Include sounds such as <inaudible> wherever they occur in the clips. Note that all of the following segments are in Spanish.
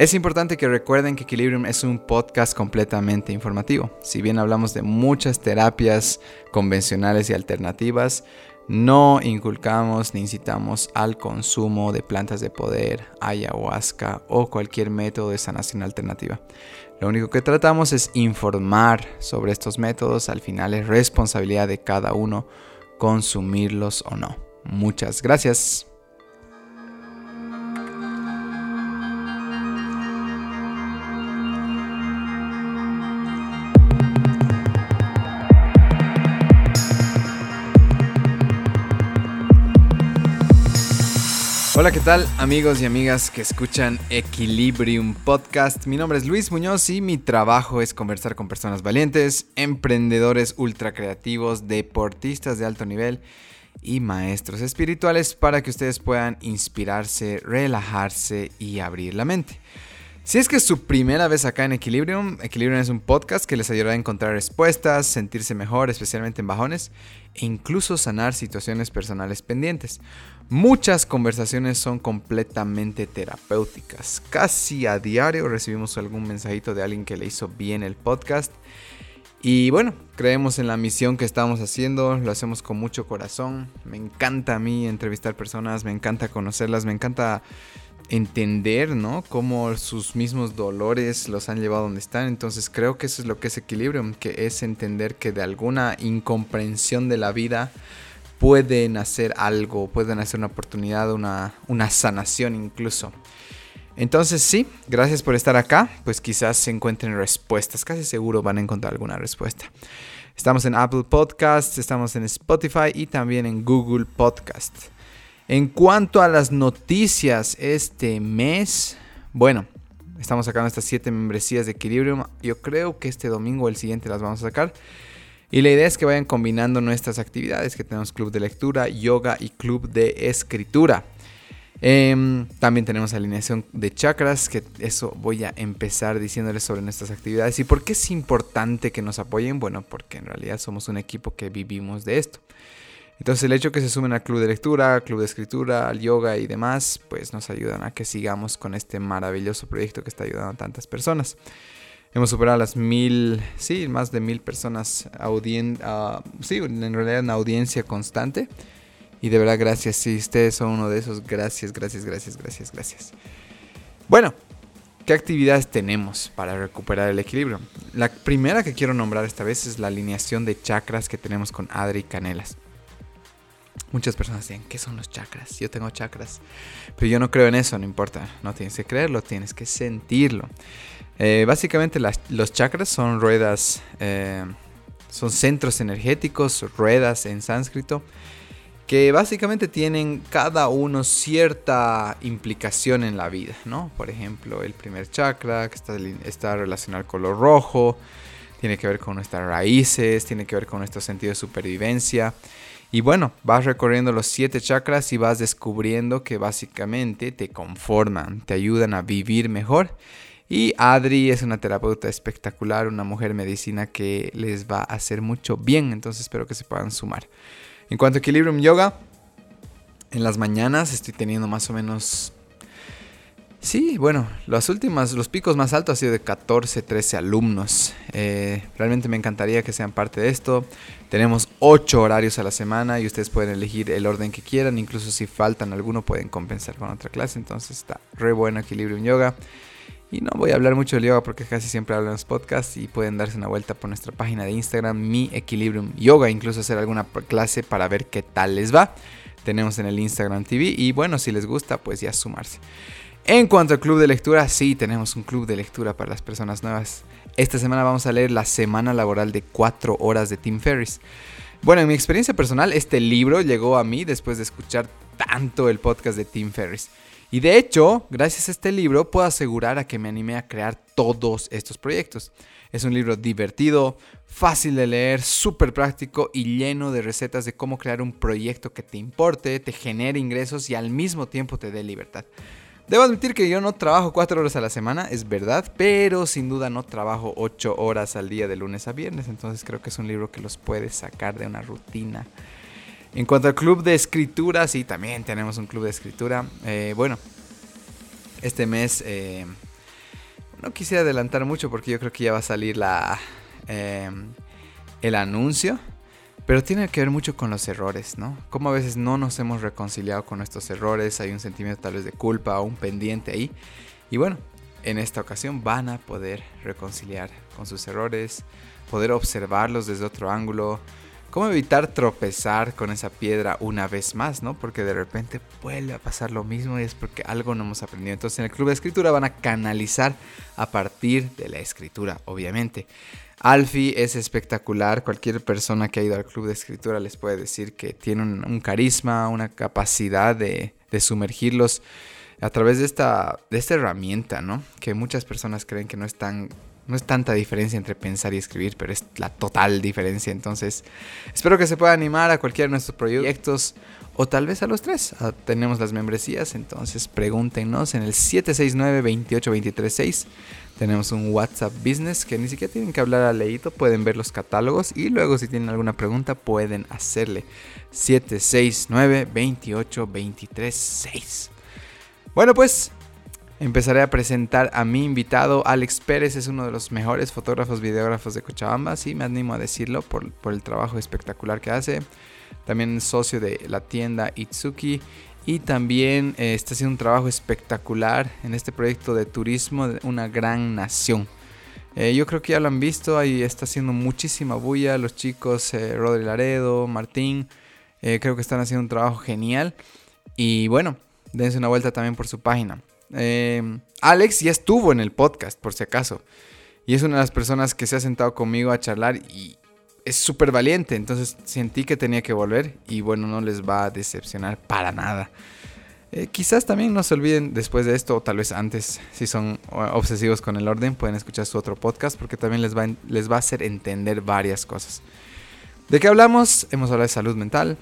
Es importante que recuerden que Equilibrium es un podcast completamente informativo. Si bien hablamos de muchas terapias convencionales y alternativas, no inculcamos ni incitamos al consumo de plantas de poder, ayahuasca o cualquier método de sanación alternativa. Lo único que tratamos es informar sobre estos métodos. Al final es responsabilidad de cada uno consumirlos o no. Muchas gracias. Hola, ¿qué tal amigos y amigas que escuchan Equilibrium Podcast? Mi nombre es Luis Muñoz y mi trabajo es conversar con personas valientes, emprendedores ultra creativos, deportistas de alto nivel y maestros espirituales para que ustedes puedan inspirarse, relajarse y abrir la mente. Si es que es su primera vez acá en Equilibrium, Equilibrium es un podcast que les ayudará a encontrar respuestas, sentirse mejor, especialmente en bajones, e incluso sanar situaciones personales pendientes. Muchas conversaciones son completamente terapéuticas. Casi a diario recibimos algún mensajito de alguien que le hizo bien el podcast. Y bueno, creemos en la misión que estamos haciendo, lo hacemos con mucho corazón. Me encanta a mí entrevistar personas, me encanta conocerlas, me encanta entender, ¿no? Cómo sus mismos dolores los han llevado a donde están. Entonces creo que eso es lo que es equilibrio, que es entender que de alguna incomprensión de la vida pueden hacer algo, pueden hacer una oportunidad, una, una sanación incluso. Entonces sí, gracias por estar acá, pues quizás se encuentren respuestas, casi seguro van a encontrar alguna respuesta. Estamos en Apple Podcasts, estamos en Spotify y también en Google Podcast. En cuanto a las noticias este mes, bueno, estamos sacando estas siete membresías de Equilibrium. Yo creo que este domingo o el siguiente las vamos a sacar. Y la idea es que vayan combinando nuestras actividades, que tenemos club de lectura, yoga y club de escritura. Em, también tenemos alineación de chakras, que eso voy a empezar diciéndoles sobre nuestras actividades. ¿Y por qué es importante que nos apoyen? Bueno, porque en realidad somos un equipo que vivimos de esto. Entonces el hecho que se sumen al club de lectura, club de escritura, al yoga y demás, pues nos ayudan a que sigamos con este maravilloso proyecto que está ayudando a tantas personas. Hemos superado las mil, sí, más de mil personas, audien, uh, sí, en realidad una audiencia constante. Y de verdad, gracias. Si ustedes son uno de esos, gracias, gracias, gracias, gracias, gracias. Bueno, ¿qué actividades tenemos para recuperar el equilibrio? La primera que quiero nombrar esta vez es la alineación de chakras que tenemos con Adri Canelas. Muchas personas dicen, ¿qué son los chakras? Yo tengo chakras. Pero yo no creo en eso, no importa. No tienes que creerlo, tienes que sentirlo. Eh, básicamente los chakras son ruedas, eh, son centros energéticos, ruedas en sánscrito, que básicamente tienen cada uno cierta implicación en la vida, ¿no? Por ejemplo, el primer chakra, que está, está relacionado al color rojo, tiene que ver con nuestras raíces, tiene que ver con nuestro sentido de supervivencia. Y bueno, vas recorriendo los siete chakras y vas descubriendo que básicamente te conforman, te ayudan a vivir mejor y Adri es una terapeuta espectacular, una mujer medicina que les va a hacer mucho bien, entonces espero que se puedan sumar. En cuanto a Equilibrium Yoga, en las mañanas estoy teniendo más o menos... Sí, bueno, los últimos, los picos más altos ha sido de 14, 13 alumnos. Eh, realmente me encantaría que sean parte de esto. Tenemos 8 horarios a la semana y ustedes pueden elegir el orden que quieran. Incluso si faltan alguno pueden compensar con otra clase. Entonces está re bueno Equilibrium Yoga. Y no voy a hablar mucho de yoga porque casi siempre hablo en los podcasts y pueden darse una vuelta por nuestra página de Instagram, mi Equilibrium Yoga, incluso hacer alguna clase para ver qué tal les va. Tenemos en el Instagram TV y bueno, si les gusta, pues ya sumarse. En cuanto al club de lectura, sí, tenemos un club de lectura para las personas nuevas. Esta semana vamos a leer la semana laboral de 4 horas de Tim Ferriss. Bueno, en mi experiencia personal, este libro llegó a mí después de escuchar tanto el podcast de Tim Ferriss. Y de hecho, gracias a este libro puedo asegurar a que me animé a crear todos estos proyectos. Es un libro divertido, fácil de leer, súper práctico y lleno de recetas de cómo crear un proyecto que te importe, te genere ingresos y al mismo tiempo te dé libertad. Debo admitir que yo no trabajo cuatro horas a la semana, es verdad, pero sin duda no trabajo ocho horas al día de lunes a viernes, entonces creo que es un libro que los puede sacar de una rutina en cuanto al club de escritura, sí, también tenemos un club de escritura. Eh, bueno, este mes eh, no quisiera adelantar mucho porque yo creo que ya va a salir la, em, el anuncio. Pero tiene que ver mucho con los errores, ¿no? Como a veces no nos hemos reconciliado con nuestros errores, hay un sentimiento tal vez de culpa o un pendiente ahí. Y bueno, en esta ocasión van a poder reconciliar con sus errores, poder observarlos desde otro ángulo, cómo evitar tropezar con esa piedra una vez más, ¿no? Porque de repente vuelve a pasar lo mismo y es porque algo no hemos aprendido. Entonces en el club de escritura van a canalizar a partir de la escritura, obviamente. Alfie es espectacular, cualquier persona que ha ido al club de escritura les puede decir que tiene un, carisma, una capacidad de, sumergirlos a través de esta, de esta herramienta, ¿no? Que muchas personas creen que no es, tan, no es tanta diferencia entre pensar y escribir, pero es la total diferencia. Entonces, espero que se pueda animar a cualquiera de nuestros proyectos o tal vez a los tres. Ah, tenemos las membresías, entonces pregúntenos en el 769-28236. Tenemos un WhatsApp Business que ni siquiera tienen que hablar a leído, pueden ver los catálogos y luego si tienen alguna pregunta pueden hacerle 769-28236. Bueno, pues empezaré a presentar a mi invitado. Alex Pérez es uno de los mejores fotógrafos, videógrafos de Cochabamba. Sí, me animo a decirlo por, el trabajo espectacular que hace. También socio de la tienda Itsuki. Y también eh, está haciendo un trabajo espectacular en este proyecto de turismo de una gran nación. Eh, yo creo que ya lo han visto, ahí está haciendo muchísima bulla los chicos, eh, Rodri Laredo, Martín, creo que están haciendo un trabajo genial. Y bueno, dense una vuelta también por su página. Em, Alex ya estuvo en el podcast, por si acaso. Y es una de las personas que se ha sentado conmigo a charlar y es súper valiente. Entonces sentí que tenía que volver y bueno, no les va a decepcionar para nada. Eh, quizás también no se olviden después de esto, o tal vez antes, si son obsesivos con el orden, pueden escuchar su otro podcast porque también les va, les va a hacer entender varias cosas. ¿De qué hablamos? Hemos hablado de salud mental,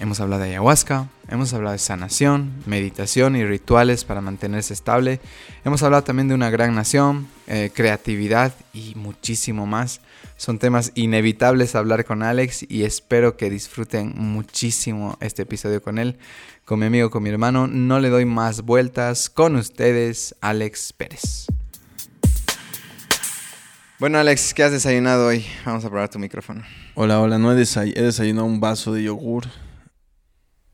Hemos hablado de ayahuasca, hemos hablado de sanación, meditación y rituales para mantenerse estable. Hemos hablado también de una gran nación, eh, creatividad y muchísimo más. Son temas inevitables hablar con Alex y espero que disfruten muchísimo este episodio con él, con mi amigo, con mi hermano. No le doy más vueltas. Con ustedes, Alex Pérez. Bueno, Alex, ¿qué has desayunado hoy? Vamos a probar tu micrófono. Hola, hola, no he, he desayunado un vaso de yogur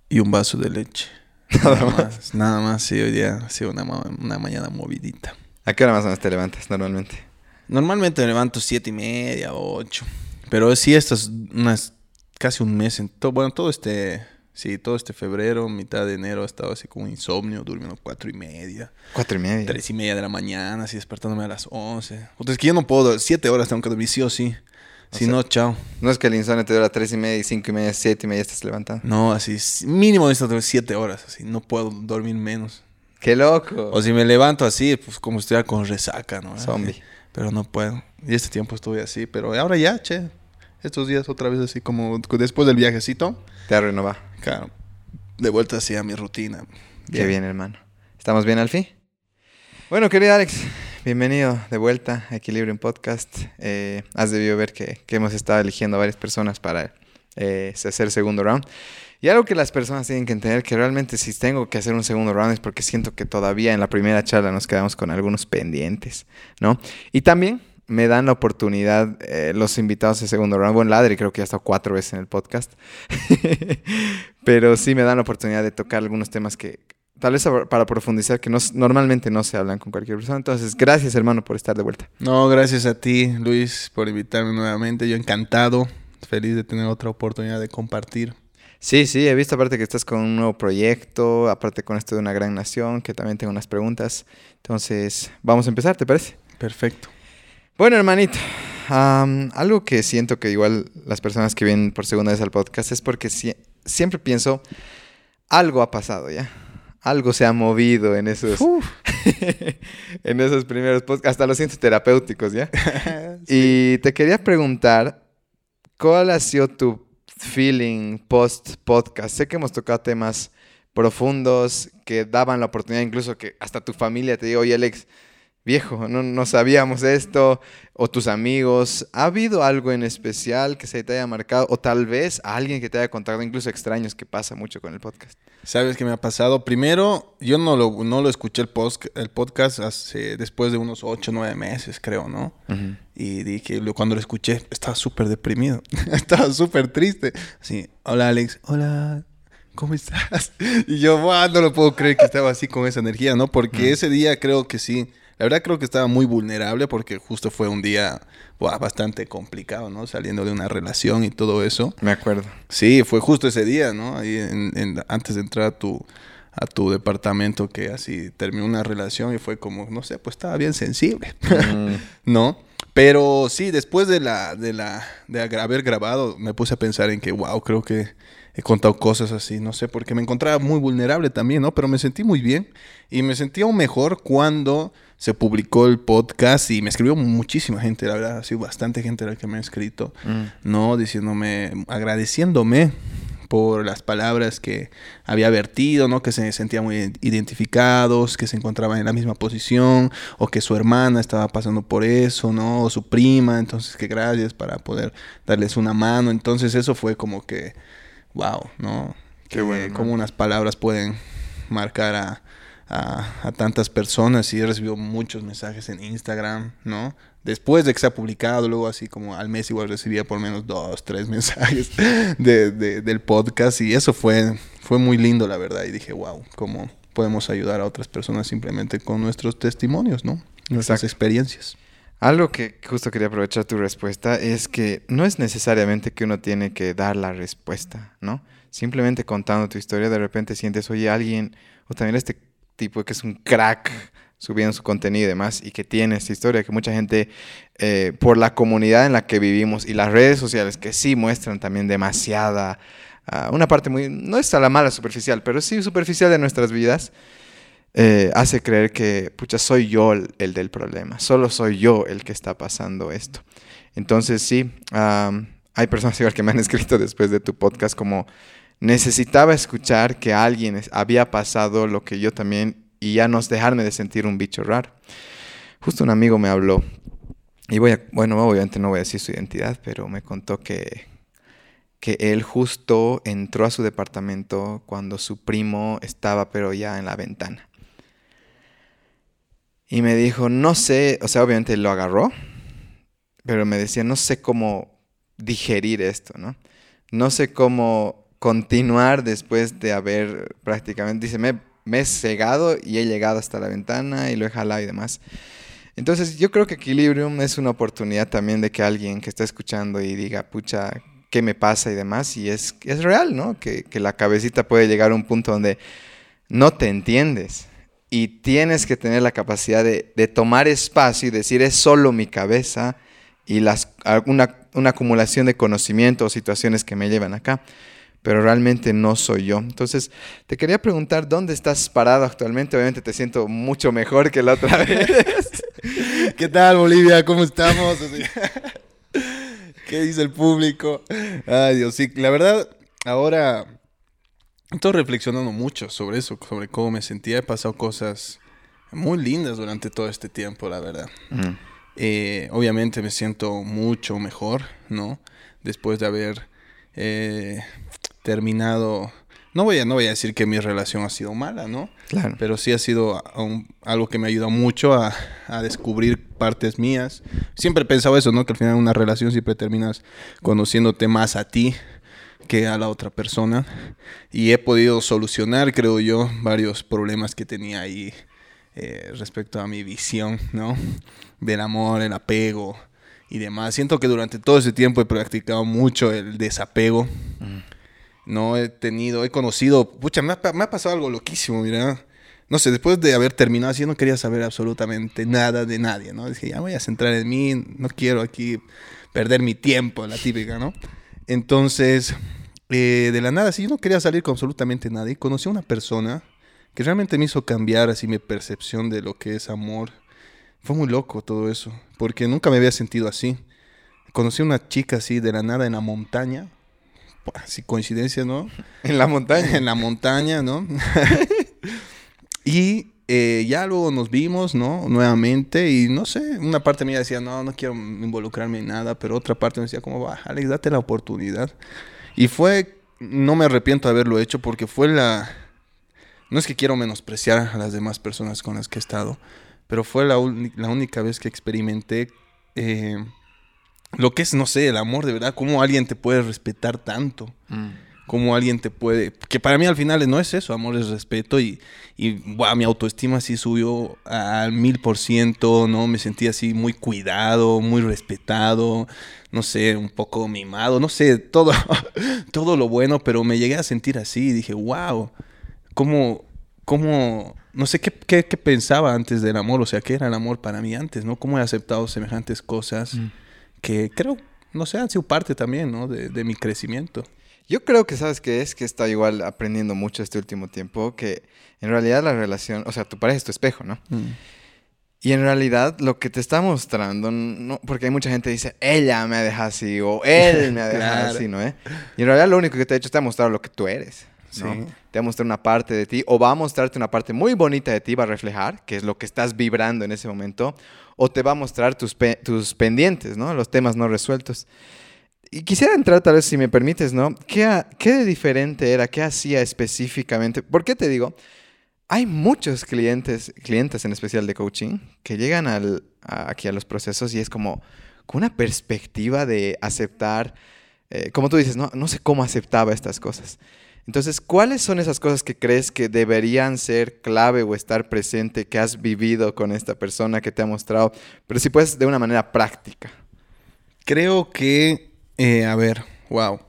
y un vaso de leche. <laughs> Nada más. Nada más, sí, hoy día ha sido una, una mañana movidita. ¿A qué hora más o menos te levantas normalmente? Normalmente me levanto siete y media, ocho. Pero sí, estas unas casi un mes en todo, bueno, todo este, sí, todo este febrero, mitad de enero he estado así como insomnio, durmiendo cuatro y media. Cuatro y media. Tres y media de la mañana, así despertándome a las once. O es que yo no puedo, siete horas tengo que dormir sí o sí si no, chao. No es que el insomnio te dura tres y media, cinco y media, siete y media estás levantando. No, así, mínimo necesito siete horas, así, no puedo dormir menos. ¡Qué loco! O si me levanto así, pues como estuviera con resaca, ¿no? Zombie. Pero no puedo. Y este tiempo estuve así, pero ahora ya, che. Estos días otra vez así como después del viajecito. Te renovado. Claro. De vuelta así a mi rutina. Qué bien, hermano. ¿Estamos bien al fin? Bueno, querido Alex, bienvenido de vuelta a Equilibrium Podcast. Eh, has debido ver que, hemos estado eligiendo a varias personas para eh, hacer segundo round. Y algo que las personas tienen que entender, que realmente si tengo que hacer un segundo round es porque siento que todavía en la primera charla nos quedamos con algunos pendientes, ¿no? Y también me dan la oportunidad eh, los invitados de segundo round. Bueno, Ladri creo que ya ha estado cuatro veces en el podcast. <laughs> Pero sí me dan la oportunidad de tocar algunos temas que tal vez para profundizar que no, normalmente no se hablan con cualquier persona. Entonces, gracias hermano por estar de vuelta. No, gracias a ti Luis por invitarme nuevamente. Yo encantado, feliz de tener otra oportunidad de compartir. Sí, sí, he visto aparte que estás con un nuevo proyecto, aparte con esto de una gran nación, que también tengo unas preguntas. Entonces, vamos a empezar, ¿te parece? Perfecto. Bueno, hermanito, algo que siento que igual las personas que vienen por segunda vez al podcast es porque siempre pienso, algo ha pasado ya algo se ha movido en esos, <laughs> en esos primeros podcasts, hasta los siento terapéuticos, ¿ya? <laughs> Y te quería preguntar, ¿cuál ha sido tu feeling post-podcast? Sé que hemos tocado temas profundos que daban la oportunidad, incluso que hasta tu familia te diga, oye Alex, viejo, no, no sabíamos esto, o tus amigos, ¿ha habido algo en especial que se te haya marcado? O tal vez a alguien que te haya contado, incluso extraños, que pasa mucho con el podcast. ¿Sabes qué me ha pasado? Primero, yo no lo, no lo escuché el, post, el podcast hace, después de unos 8 o 9 meses, creo, ¿no? Y dije, cuando lo escuché, estaba súper deprimido. <laughs> estaba súper triste. Así, hola Alex, hola, ¿cómo estás? <laughs> Y yo, no lo puedo creer que estaba así con esa energía, ¿no? Porque ese día creo que sí la verdad creo que estaba muy vulnerable porque justo fue un día bastante complicado, ¿no? Saliendo de una relación y todo eso. Me acuerdo. Sí, fue justo ese día, ¿no? Ahí antes de entrar a tu, a tu departamento que así terminó una relación y fue como, no sé, pues estaba bien sensible, mm. <laughs> ¿no? Pero sí, después de la, de la, de haber grabado, me puse a pensar en que, wow, creo que he contado cosas así, no sé, porque me encontraba muy vulnerable también, ¿no? Pero me sentí muy bien y me sentía aún mejor cuando se publicó el podcast y me escribió muchísima gente, la verdad, ha sido bastante gente la que me ha escrito, mm. ¿no? Diciéndome, agradeciéndome por las palabras que había vertido, ¿no? Que se sentían muy identificados, que se encontraban en la misma posición, o que su hermana estaba pasando por eso, ¿no? O su prima, entonces que gracias para poder darles una mano. Entonces eso fue como que, wow, ¿no? Qué bueno. Como unas palabras pueden marcar a, a, tantas personas y he recibido muchos mensajes en Instagram, ¿no? Después de que se ha publicado, luego así como al mes igual recibía por menos dos, tres <laughs> mensajes de, del podcast y eso fue, fue muy lindo, la verdad. Y dije, wow, ¿cómo podemos ayudar a otras personas simplemente con nuestros testimonios, ¿no? Nuestras experiencias. Algo que justo quería aprovechar tu respuesta es que no es necesariamente que uno tiene que dar la respuesta, ¿no? Simplemente contando tu historia, de repente sientes, oye, alguien, o también este tipo que es un crack subiendo su contenido y demás, y que tiene esta historia, que mucha gente, eh, por la comunidad en la que vivimos y las redes sociales, que sí muestran también demasiada, ah, una parte muy, no es a la mala superficial, pero sí superficial de nuestras vidas, eh, hace creer que, pucha, soy yo el, del problema, solo soy yo el que está pasando esto. Entonces sí, hay personas <laughs> igual que me han escrito después de tu podcast como necesitaba escuchar que alguien había pasado lo que yo también y ya no dejarme de sentir un bicho raro. Justo un amigo me habló y voy a, bueno, obviamente no voy a decir su identidad, pero me contó que, que él justo entró a su departamento cuando su primo estaba pero ya en la ventana. Y me dijo, no sé, o sea, obviamente lo agarró, pero me decía, no sé cómo digerir esto, ¿no? No sé cómo continuar después de haber prácticamente, dice, me, he cegado y he llegado hasta la ventana y lo he jalado y demás. Entonces yo creo que Equilibrium es una oportunidad también de que alguien que está escuchando y diga, pucha, ¿qué me pasa y demás? Y es, es real, ¿no? Que, que la cabecita puede llegar a un punto donde no te entiendes y tienes que tener la capacidad de, tomar espacio y decir, es solo mi cabeza y las, una, una acumulación de conocimiento o situaciones que me llevan acá pero realmente no soy yo. Entonces, te quería preguntar, ¿dónde estás parado actualmente? Obviamente te siento mucho mejor que la otra <laughs> vez. ¿Qué tal, Bolivia? ¿Cómo estamos? ¿Qué dice el público? Ay, Dios, sí, la verdad, ahora estoy reflexionando mucho sobre eso, sobre cómo me sentía. He pasado cosas muy lindas durante todo este tiempo, la verdad. Eh, obviamente me siento mucho mejor, ¿no? Después de haber eh, terminado. No voy, a, no voy a decir que mi relación ha sido mala, ¿no? Claro. Pero sí ha sido algo que me ayudado mucho a, descubrir partes mías. Siempre he pensado eso, ¿no? Que al final una relación siempre terminas conociéndote más a ti que a la otra persona. Y he podido solucionar, creo yo, varios problemas que tenía ahí eh, respecto a mi visión, ¿no? Del amor, el apego y demás. Siento que durante todo ese tiempo he practicado mucho el desapego. No he tenido, he conocido, pucha, me ha, pasado algo loquísimo, mira. No sé, después de haber terminado así, no quería saber absolutamente nada de nadie, ¿no? Dije, ya voy a centrar en mí, no quiero aquí perder mi tiempo, la típica, ¿no? Entonces, eh, de la nada, sí, yo no quería salir con absolutamente nadie. Conocí a una persona que realmente me hizo cambiar así mi percepción de lo que es amor. Fue muy loco todo eso, porque nunca me había sentido así. Conocí a una chica así de la nada en la montaña, así coincidencia, ¿no? <laughs> En la montaña. <laughs> En la montaña, ¿no? <laughs> y eh, ya luego nos vimos, ¿no? Nuevamente y no sé, una parte mía decía, no, no quiero involucrarme en nada, pero otra parte me decía, como va, Alex, date la oportunidad. Y fue, no me arrepiento de haberlo hecho porque fue la, no es que quiero menospreciar a las demás personas con las que he estado, pero fue la, la única vez que experimenté eh, lo que es, no sé, el amor de verdad, cómo alguien te puede respetar tanto. Mm cómo alguien te puede, que para mí al final no es eso, amor es respeto y, y mi autoestima sí subió al mil por ciento, ¿no? Me sentí así muy cuidado, muy respetado, no sé, un poco mimado, no sé, todo, <laughs> todo lo bueno, pero me llegué a sentir así y dije, wow, cómo, cómo, no sé qué, qué, pensaba antes del amor, o sea, qué era el amor para mí antes, ¿no? Cómo he aceptado semejantes cosas mm. que creo, no sé, han sido parte también, ¿no? De, de mi crecimiento. Yo creo que sabes que es que está igual aprendiendo mucho este último tiempo, que en realidad la relación, o sea, tu pareja es tu espejo, ¿no? Mm. Y en realidad lo que te está mostrando, no, porque hay mucha gente que dice, ella me ha dejado así o él me ha <laughs> dejado así, ¿no? Eh? Y en realidad lo único que te ha hecho es te ha mostrado lo que tú eres. ¿no? Te ha mostrado una parte de ti o va a mostrarte una parte muy bonita de ti, va a reflejar, que es lo que estás vibrando en ese momento, o te va a mostrar tus, tus pendientes, ¿no? Los temas no resueltos. Y quisiera entrar, tal vez, si me permites, ¿no? ¿Qué, ¿Qué de diferente era? ¿Qué hacía específicamente? ¿Por qué te digo? Hay muchos clientes, clientes en especial de coaching, que llegan al, aquí a los procesos y es como con una perspectiva de aceptar, eh, como tú dices, no, no sé cómo aceptaba estas cosas. Entonces, ¿cuáles son esas cosas que crees que deberían ser clave o estar presente, que has vivido con esta persona que te ha mostrado? Pero si puedes, de una manera práctica. Creo que eh, a ver, wow.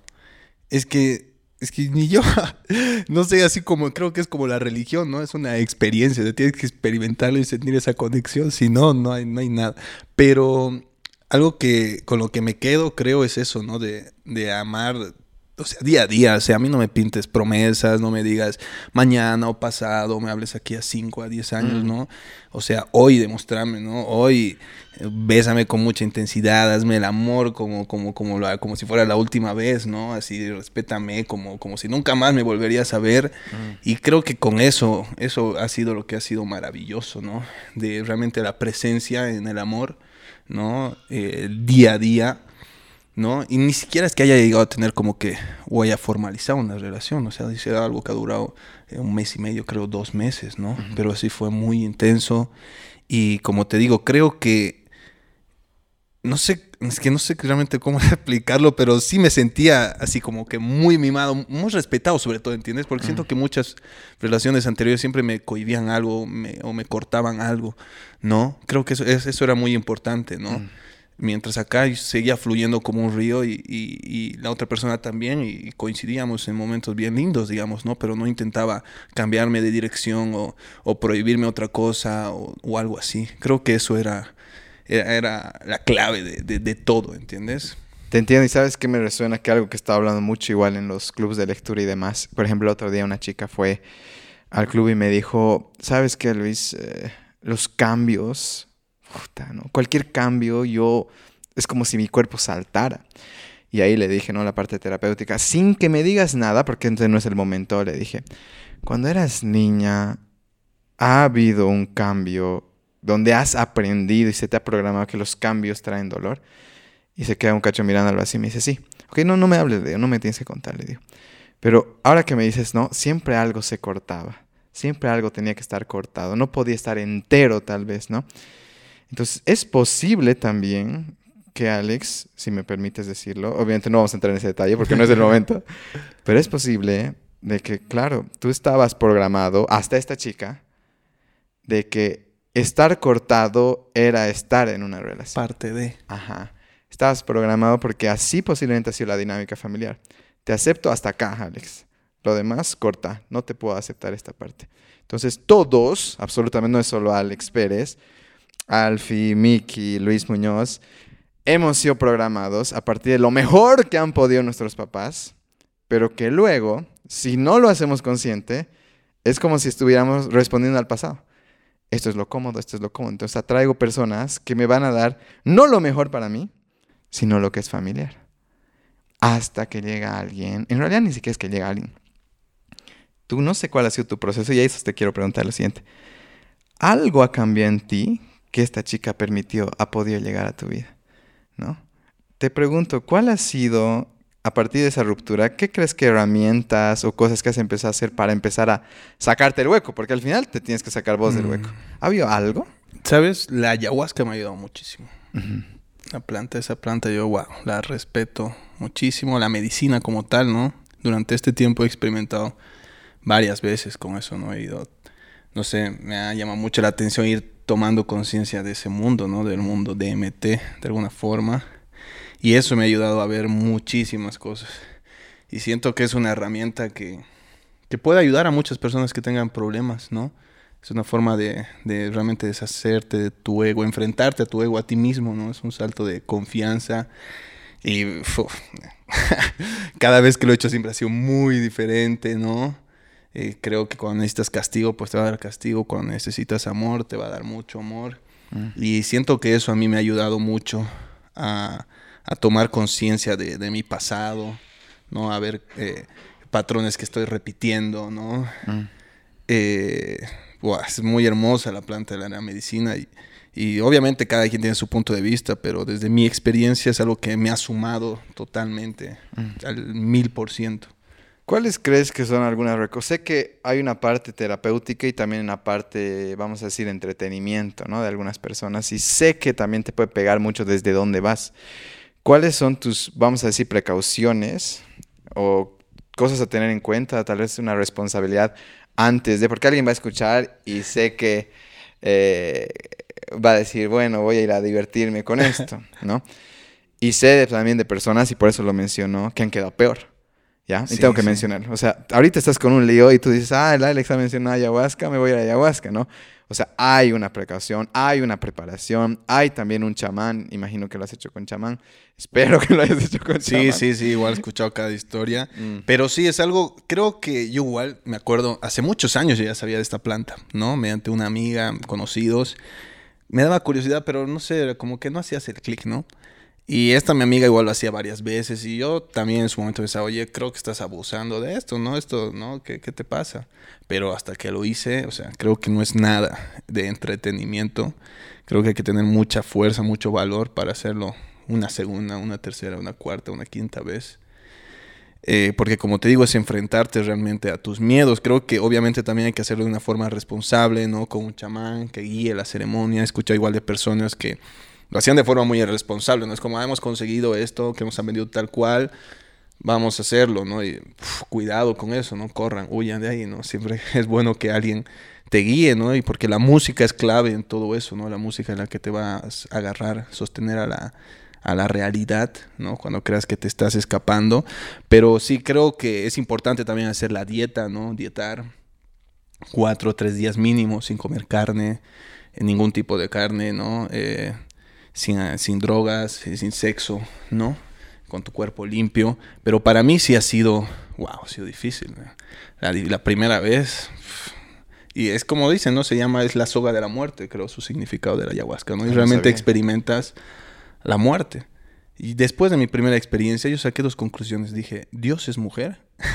Es que, es que ni yo, <laughs> no sé, así como creo que es como la religión, ¿no? Es una experiencia, te tienes que experimentarlo y sentir esa conexión, si no, no hay, no hay nada. Pero algo que con lo que me quedo, creo, es eso, ¿no? De, de amar o sea, día a día, o sea, a mí no me pintes promesas, no me digas mañana o pasado, me hables aquí a 5, a 10 años, mm. ¿no? O sea, hoy demostrame, ¿no? Hoy eh, bésame con mucha intensidad, hazme el amor como, como, como, lo, como si fuera la última vez, ¿no? Así, respétame como, como si nunca más me volverías a ver. Mm. Y creo que con eso, eso ha sido lo que ha sido maravilloso, ¿no? De realmente la presencia en el amor, ¿no? Eh, día a día ¿no? Y ni siquiera es que haya llegado a tener como que, o haya formalizado una relación, o sea, dice algo que ha durado eh, un mes y medio, creo dos meses, ¿no? Pero así fue muy intenso y como te digo, creo que, no sé, es que no sé realmente cómo <laughs> explicarlo, pero sí me sentía así como que muy mimado, muy respetado sobre todo, ¿entiendes? Porque siento que muchas relaciones anteriores siempre me cohibían algo o me cortaban algo, ¿no? Creo que eso, eso era muy importante, ¿no? Mientras acá seguía fluyendo como un río y, la otra persona también y coincidíamos en momentos bien lindos, digamos, ¿no? Pero no intentaba cambiarme de dirección o, prohibirme otra cosa o, algo así. Creo que eso era, era, la clave de, todo, ¿entiendes? Te entiendo y sabes que me resuena que algo que estaba hablando mucho igual en los clubes de lectura y demás. Por ejemplo, otro día una chica fue al club y me dijo, ¿sabes qué, Luis? Eh, los cambios Cualquier cambio, yo, es como si mi cuerpo saltara. Y ahí le dije, ¿no? La parte terapéutica, sin que me digas nada, porque entonces no es el momento, le dije, cuando eras niña, ha habido un cambio donde has aprendido y se te ha programado que los cambios traen dolor. Y se queda un cacho mirando al vacío y me dice, sí. Ok, no, no me hables de ello, no me tienes que contar, le digo. Pero ahora que me dices, no, siempre algo se cortaba. Siempre algo tenía que estar cortado. No podía estar entero, tal vez, ¿no? Entonces, es posible también que Alex, si me permites decirlo, obviamente no vamos a entrar en ese detalle porque no es el momento, <laughs> pero es posible de que, claro, tú estabas programado, hasta esta chica, de que estar cortado era estar en una relación. Parte de. Ajá. Estabas programado porque así posiblemente ha sido la dinámica familiar. Te acepto hasta acá, Alex. Lo demás, corta. No te puedo aceptar esta parte. Entonces, todos, absolutamente no es solo Alex Pérez, Alfie, Miki, Luis Muñoz, hemos sido programados a partir de lo mejor que han podido nuestros papás, pero que luego, si no lo hacemos consciente, es como si estuviéramos respondiendo al pasado. Esto es lo cómodo, esto es lo cómodo. Entonces atraigo personas que me van a dar no lo mejor para mí, sino lo que es familiar. Hasta que llega alguien, en realidad ni siquiera es que llega alguien. Tú no sé cuál ha sido tu proceso y a eso te quiero preguntar lo siguiente. algo ha cambiado en ti que esta chica permitió, ha podido llegar a tu vida, ¿no? Te pregunto, ¿cuál ha sido, a partir de esa ruptura, qué crees que herramientas o cosas que has empezado a hacer para empezar a sacarte el hueco? Porque al final te tienes que sacar vos del Mm. hueco. ¿Ha habido algo? ¿Sabes? La ayahuasca me ha ayudado muchísimo. La planta, esa planta, yo, wow, la respeto muchísimo. La medicina como tal, ¿no? Durante este tiempo he experimentado varias veces con eso, ¿no? He ido, no sé, me ha llamado mucho la atención ir tomando conciencia de ese mundo, ¿no? Del mundo DMT, de alguna forma. Y eso me ha ayudado a ver muchísimas cosas. Y siento que es una herramienta que, que puede ayudar a muchas personas que tengan problemas, ¿no? Es una forma de, de realmente deshacerte de tu ego, enfrentarte a tu ego, a ti mismo, ¿no? Es un salto de confianza. Y uf, <laughs> cada vez que lo he hecho siempre ha sido muy diferente, ¿no? Eh, creo que cuando necesitas castigo, pues te va a dar castigo. Cuando necesitas amor, te va a dar mucho amor. Y siento que eso a mí me ha ayudado mucho a, a tomar conciencia de, de mi pasado, ¿no? A ver eh, patrones que estoy repitiendo, ¿no? Eh, buah, es muy hermosa la planta de la medicina y, y obviamente cada quien tiene su punto de vista, pero desde mi experiencia es algo que me ha sumado totalmente al mil por ciento. ¿Cuáles crees que son algunas recos? Sé que hay una parte terapéutica y también una parte, vamos a decir, entretenimiento, ¿no? De algunas personas. Y sé que también te puede pegar mucho desde dónde vas. ¿Cuáles son tus, vamos a decir, precauciones o cosas a tener en cuenta? Tal vez una responsabilidad antes de, porque alguien va a escuchar y sé que eh, va a decir, bueno, voy a ir a divertirme con esto, <laughs> ¿no? Y sé de- también de personas, y por eso lo mencionó, que han quedado peor. ¿Ya? y Sí, tengo que sí. mencionarlo. O sea, ahorita estás con un lío y tú dices, ah, el Alex ha mencionado ayahuasca, me voy a ir a ayahuasca, ¿no? O sea, hay una precaución, hay una preparación, hay también un chamán, imagino que lo has hecho con chamán, <laughs> espero que lo hayas hecho con Sí, chamán. sí, sí, igual he escuchado cada historia. Mm. Pero sí, es algo, creo que yo igual me acuerdo, hace muchos años yo ya sabía de esta planta, ¿no? Mediante una amiga, conocidos. Me daba curiosidad, pero no sé, como que no hacías el clic, ¿no? Y esta mi amiga igual lo hacía varias veces y yo también en su momento pensaba, oye, creo que estás abusando de esto, ¿no? Esto, ¿no? ¿Qué, qué te pasa? Pero hasta que lo hice, o sea, creo que no es nada de entretenimiento. Creo que hay que tener mucha fuerza, mucho valor para hacerlo una segunda, una tercera, una cuarta, una quinta vez. Eh, porque como te digo, es enfrentarte realmente a tus miedos. Creo que obviamente también hay que hacerlo de una forma responsable, ¿no? Con un chamán que guíe la ceremonia. He escuchado igual de personas que lo hacían de forma muy irresponsable, ¿no? Es como, ah, hemos conseguido esto, que nos han vendido tal cual, vamos a hacerlo, ¿no? Y cuidado con eso, ¿no? Corran, huyan de ahí, ¿no? Siempre <laughs> es bueno que alguien te guíe, ¿no? Y porque la música es clave en todo eso, ¿no? La música es la que te va a agarrar, sostener a la, a la realidad, ¿no? Cuando creas que te estás escapando. Pero sí creo que es importante también hacer la dieta, ¿no? Dietar cuatro o tres días mínimo sin comer carne, ningún tipo de carne, ¿no? Eh, sin, eh, sin drogas, eh, sin sexo, ¿no? Con tu cuerpo limpio. Pero para mí sí ha sido, wow, ha sido difícil. La, la primera vez... Y es como dicen, ¿no? Se llama, es la soga de la muerte, creo, su significado de la ayahuasca, ¿no? Y Ah, no realmente sabía. experimentas la muerte. Y después de mi primera experiencia, yo saqué dos conclusiones. Dije, Dios es mujer. <laughs>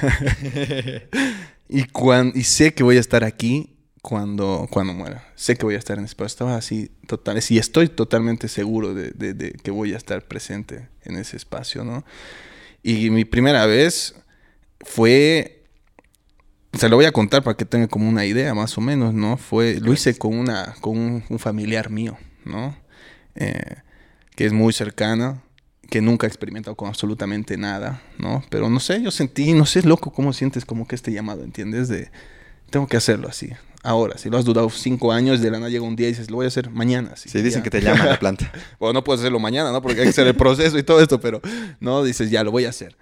<laughs> y, cuan- y sé que voy a estar aquí cuando, cuando muera. Sé que voy a estar en espacio. Estaba así, total. Y estoy totalmente seguro de, de- de que voy a estar presente en ese espacio, ¿no? Y mi primera vez fue... Se lo voy a contar para que tenga como una idea, más o menos, ¿no? Fue, lo hice con, una, con un, un familiar mío, ¿no? Eh, que es muy cercana, que nunca ha experimentado con absolutamente nada, ¿no? Pero no sé, yo sentí, no sé, loco cómo sientes como que este llamado, ¿entiendes? De, tengo que hacerlo así, ahora. Si lo has dudado cinco años, de la nada llega un día y dices, lo voy a hacer mañana. Sí, dicen ya. que te llaman la planta. <laughs> Bueno, no puedes hacerlo mañana, ¿no? Porque hay que hacer el proceso y todo esto, pero no, dices, ya lo voy a hacer.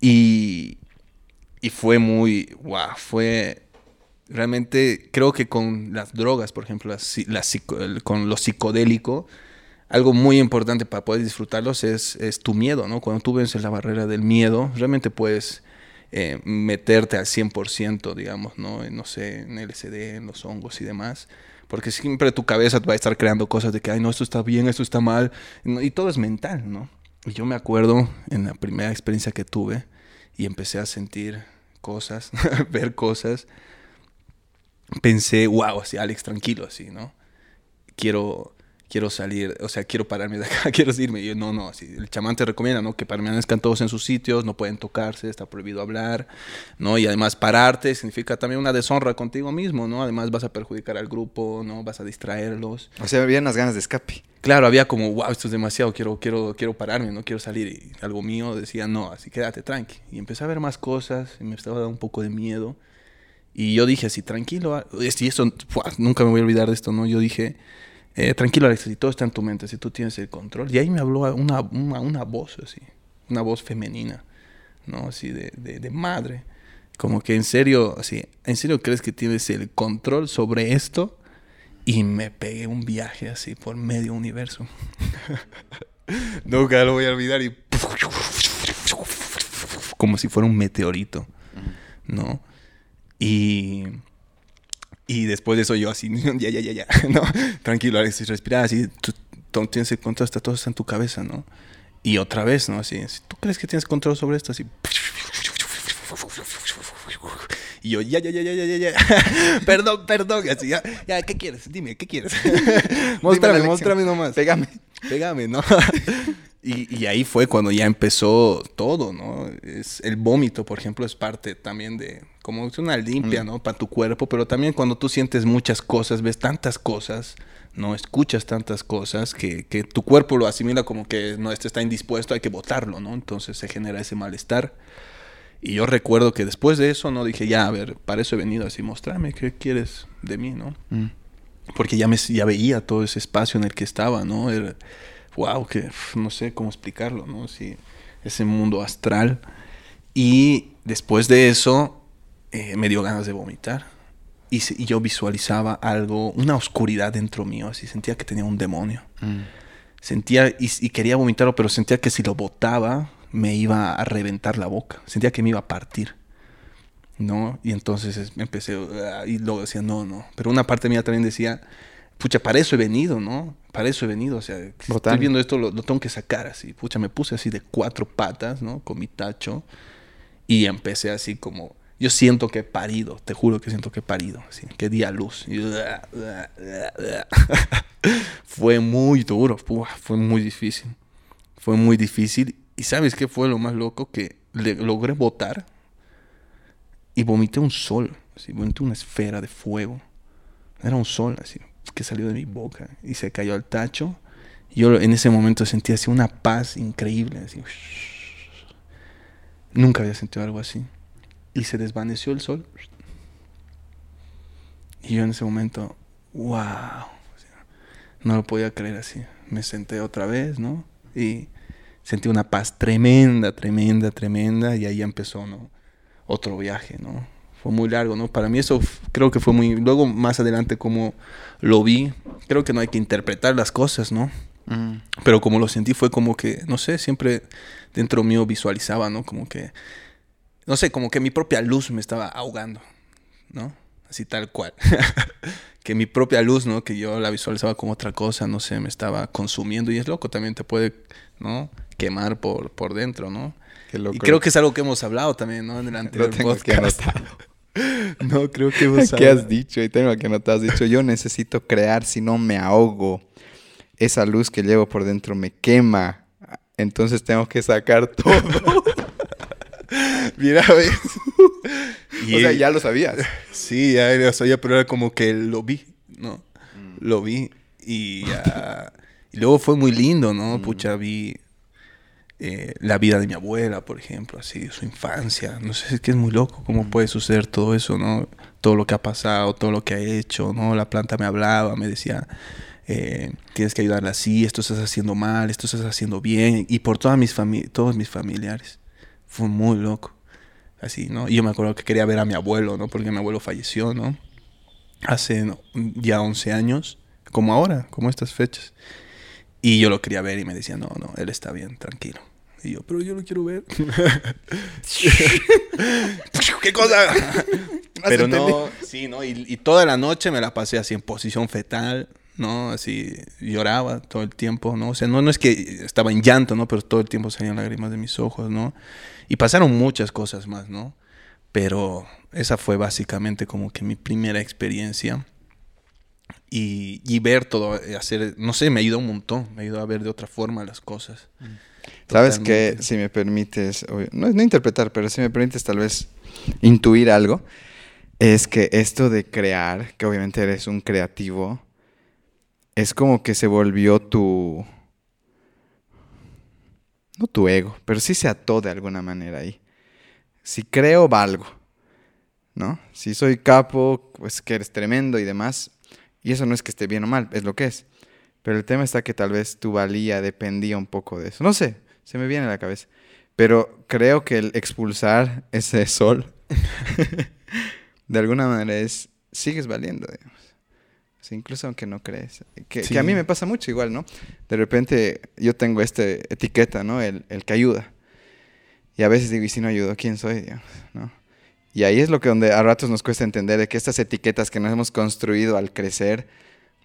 Y, y fue muy, wow, fue realmente, creo que con las drogas, por ejemplo, las con lo psicodélico, algo muy importante para poder disfrutarlos es, es tu miedo, ¿no? Cuando tú vences la barrera del miedo, realmente puedes eh, meterte al 100%, digamos, ¿no? En, no sé, en LSD, en los hongos y demás. Porque siempre tu cabeza va a estar creando cosas de que, ay, no, esto está bien, esto está mal. Y todo es mental, ¿no? Y yo me acuerdo en la primera experiencia que tuve y empecé a sentir cosas, <laughs> ver cosas. pensé, wow, así, Alex, tranquilo, así, ¿no? Quiero, quiero salir, o sea, quiero pararme de acá, <laughs> quiero irme. Y yo, no, no, así, el chamán te recomienda, ¿no? Que permanezcan todos en sus sitios, no pueden tocarse, está prohibido hablar, ¿no? Y además pararte significa también una deshonra contigo mismo, ¿no? Además vas a perjudicar al grupo, ¿no? Vas a distraerlos. O sea, había unas ganas de escape. Claro, había como, wow, esto es demasiado, quiero, quiero, quiero pararme, no quiero salir. Y algo mío decía, no, así quédate tranqui. Y empecé a ver más cosas y me estaba dando un poco de miedo. Y yo dije así, tranquilo, ah, y esto, nunca me voy a olvidar de esto, ¿no? Yo dije, eh, tranquilo Alex, si todo está en tu mente, si tú tienes el control. Y ahí me habló una, una, una voz así, una voz femenina, ¿no? Así de, de, de, madre. Como que en serio, así, ¿en serio crees que tienes el control sobre esto? Y me pegué un viaje así por medio universo. <laughs> Nunca lo voy a olvidar y... Como si fuera un meteorito, ¿no? Y, y después de eso yo así, ya, ya, ya, ya, ¿no? Tranquilo, Alex, respira así, tú, tú tienes el control, está todo está en tu cabeza, ¿no? Y otra vez, ¿no? Así, ¿tú crees que tienes control sobre esto? Así. Y yo, ya, ya, ya, ya, ya, ya, ya. perdón, perdón. Así, ya, ya, ¿qué quieres? Dime, ¿qué quieres? muéstrame, muéstrame nomás. Pégame. Pégame, ¿no? Y, y, ahí fue cuando ya empezó todo, ¿no? Es, el vómito, por ejemplo, es parte también de, como una limpia, ¿no? Para tu cuerpo, pero también cuando tú sientes muchas cosas, ves tantas cosas, ¿no? Escuchas tantas cosas que, que tu cuerpo lo asimila como que no, este está indispuesto, hay que botarlo, ¿no? Entonces se genera ese malestar. Y yo recuerdo que después de eso, ¿no? Dije, ya, a ver, para eso he venido así, mostrarme qué quieres de mí, ¿no? Mm. Porque ya, me, ya veía todo ese espacio en el que estaba, ¿no? Era, wow, que no sé cómo explicarlo, ¿no? Sí, ese mundo astral. Y después de eso eh, me dio ganas de vomitar. Y, y, yo visualizaba algo, una oscuridad dentro mío, así sentía que tenía un demonio. Mm. Sentía y, y, quería vomitarlo, pero sentía que si lo botaba me iba a reventar la boca. Sentía que me iba a partir. ¿No? Y entonces empecé, y luego decía, no, no. Pero una parte mía también decía, pucha, para eso he venido, ¿no? Para eso he venido, o sea, estoy viendo esto, lo, lo, tengo que sacar así. Pucha, me puse así de cuatro patas, ¿no? Con mi tacho. Y empecé así como, yo siento que he parido, te juro que siento que he parido, así, que di a luz. Y, <laughs> fue muy duro, fue muy difícil. Fue muy difícil. ¿Y sabes qué fue lo más loco? Que le, logré botar y vomité un sol, así, vomité una esfera de fuego. Era un sol, así, que salió de mi boca y se cayó al tacho. Yo en ese momento sentí así una paz increíble. <laughs> Nunca había sentido algo así. Y se desvaneció el sol. Y yo en ese momento, wow. No lo podía creer así. Me senté otra vez, ¿no? Y sentí una paz tremenda, tremenda, tremenda. Y ahí empezó. Otro viaje, ¿no? Fue muy largo, ¿no? Para mí eso creo que fue muy... Luego más adelante como lo vi, creo que no hay que interpretar las cosas, ¿no? Mm. Pero como lo sentí fue como que, no sé, siempre dentro mío visualizaba, ¿no? Como que, no sé, como que mi propia luz me estaba ahogando, ¿no? Así tal cual. <laughs> que mi propia luz, ¿no? Que yo la visualizaba como otra cosa, no sé, me estaba consumiendo y es loco, también te puede, ¿no? Quemar por, por dentro, ¿no? Y creo que es algo que hemos hablado también, ¿no? En el anterior podcast. <laughs> <laughs> no, creo que hemos ¿Qué has dicho? Y tengo que no te has dicho. Yo necesito crear, si no me ahogo. Esa luz que llevo por dentro me quema. Entonces tengo que sacar todo. <laughs> Mira, ¿ves? <laughs> y o sea, ya lo sabías. Sí, ya lo sabía, pero era como que lo vi, ¿no? Mm. Lo vi. Y, uh, y luego fue muy lindo, ¿no? Mm. Pucha, vi eh, la vida de mi abuela, por ejemplo, así, su infancia. No sé, es que es muy loco cómo puede suceder todo eso, ¿no? Todo lo que ha pasado, todo lo que ha hecho, ¿no? La planta me hablaba, me decía, eh, tienes que ayudarla así, esto estás haciendo mal, esto estás haciendo bien, y por todas mis todos mis familiares. Fue muy loco. Así, ¿no? Y yo me acuerdo que quería ver a mi abuelo, ¿no? Porque mi abuelo falleció, ¿no? Hace ya 11 años, como ahora, como estas fechas. Y yo lo quería ver y me decía, no, no, él está bien, tranquilo. Y yo, pero yo lo quiero ver. <laughs> ¿Qué cosa? pero no, sí, ¿no? Y, y, toda la noche me la pasé así en posición fetal, ¿no? Así lloraba todo el tiempo, ¿no? O sea, no, no es que estaba en llanto, ¿no? Pero todo el tiempo salían lágrimas de mis ojos, ¿no? Y pasaron muchas cosas más, ¿no? Pero esa fue básicamente como que mi primera experiencia. Y, y ver todo, eh, hacer, no sé, me ayudó un montón, me ayudó a ver de otra forma las cosas. Mm. Sabes que, si me permites, no, no interpretar, pero si me permites tal vez intuir algo, es que esto de crear, que obviamente eres un creativo, es como que se volvió tu... No tu ego, pero sí se ató de alguna manera ahí. Si creo, valgo. ¿No? Si soy capo, pues que eres tremendo y demás. Y eso no es que esté bien o mal, es lo que es. Pero el tema está que tal vez tu valía dependía un poco de eso. No sé, se me viene a la cabeza. Pero creo que el expulsar ese <laughs> sol de alguna manera es, sigues valiendo, digamos. incluso aunque no crees. Que, a mí me pasa mucho igual, ¿no? De repente yo tengo esta etiqueta, ¿no? El, el, que ayuda. Y a veces digo, ¿y si no ayudo? ¿Quién soy, digamos? ¿no? Y ahí es lo que donde a ratos nos cuesta entender de que estas etiquetas que nos hemos construido al crecer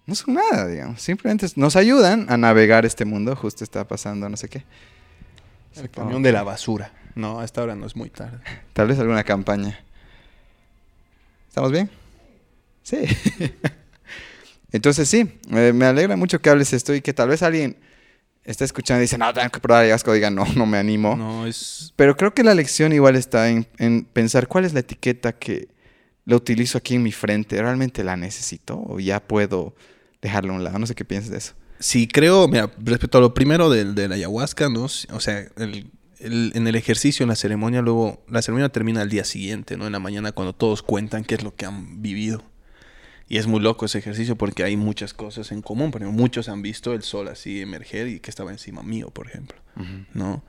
no son nada, digamos. Simplemente nos ayudan a navegar este mundo. Justo está pasando no sé qué. El camión de la basura. No, a esta hora no es muy tarde. <laughs> Tal vez alguna campaña. ¿Estamos bien? Sí. <laughs> Entonces sí, me alegra mucho que hables esto y que tal vez alguien esté escuchando y dice, no, tengo que probar y diga, no, no me animo. No, es... Pero creo que la lección igual está en, pensar cuál es la etiqueta que lo utilizo aquí en mi frente. ¿Realmente la necesito o ya puedo dejarlo a un lado? No sé qué piensas de eso. Sí, creo, mira, respecto a lo primero del, la ayahuasca, ¿no? O sea, el en el ejercicio, en la ceremonia, luego la ceremonia termina al día siguiente, ¿no? En la mañana cuando todos cuentan qué es lo que han vivido. Y es muy loco ese ejercicio porque hay muchas cosas en común. Por ejemplo, muchos han visto el sol así emerger y que estaba encima mío, por ejemplo, ¿no?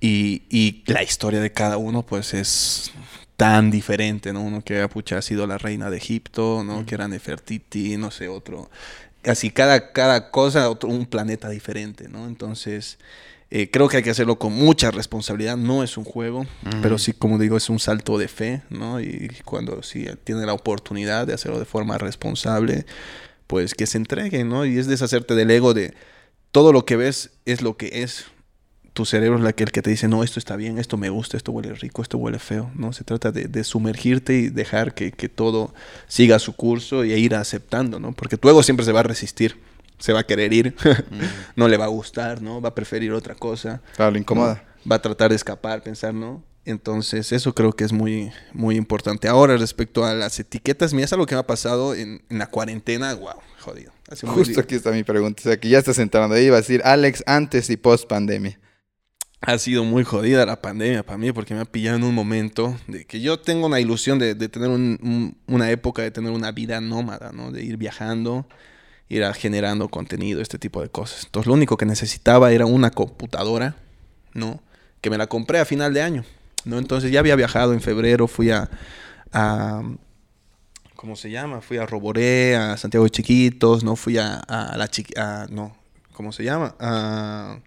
Y, y, la historia de cada uno, pues, es tan diferente, ¿no? Uno que pucha, ha sido la reina de Egipto, ¿no? Que era Nefertiti, no sé, otro. Así cada, cada cosa, otro, un planeta diferente, ¿no? Entonces, eh, creo que hay que hacerlo con mucha responsabilidad. No es un juego, pero sí, como digo, es un salto de fe, ¿no? Y cuando sí tiene la oportunidad de hacerlo de forma responsable, pues que se entregue, ¿no? Y es deshacerte del ego de todo lo que ves es lo que es. Tu cerebro es el que te dice, no, esto está bien, esto me gusta, esto huele rico, esto huele feo, ¿no? Se trata de, sumergirte y dejar que, que, todo siga su curso y ir aceptando, ¿no? Porque tu ego siempre se va a resistir se va a querer ir, <laughs> no le va a gustar, ¿no? Va a preferir otra cosa. Claro, lo incomoda. Va a tratar de escapar, pensar, ¿no? Entonces, eso creo que es muy, muy importante. Ahora, respecto a las etiquetas, mira, es algo que me ha pasado en, la cuarentena, wow, jodido. Justo aquí está mi pregunta. O sea, que ya estás entrando ahí, iba a decir Alex antes y post pandemia. Ha sido muy jodida la pandemia para mí porque me ha pillado en un momento de que yo tengo una ilusión de, tener una época, de tener una vida nómada, ¿no? De ir viajando, ir generando contenido, este tipo de cosas. Entonces lo único que necesitaba era una computadora, ¿no? Que me la compré a final de año, ¿no? Entonces ya había viajado en febrero, fui a, ¿cómo se llama? Fui a Roboré, a Santiago de Chiquitos, ¿no? Fui a, a la chiqui... no, ¿cómo se llama? A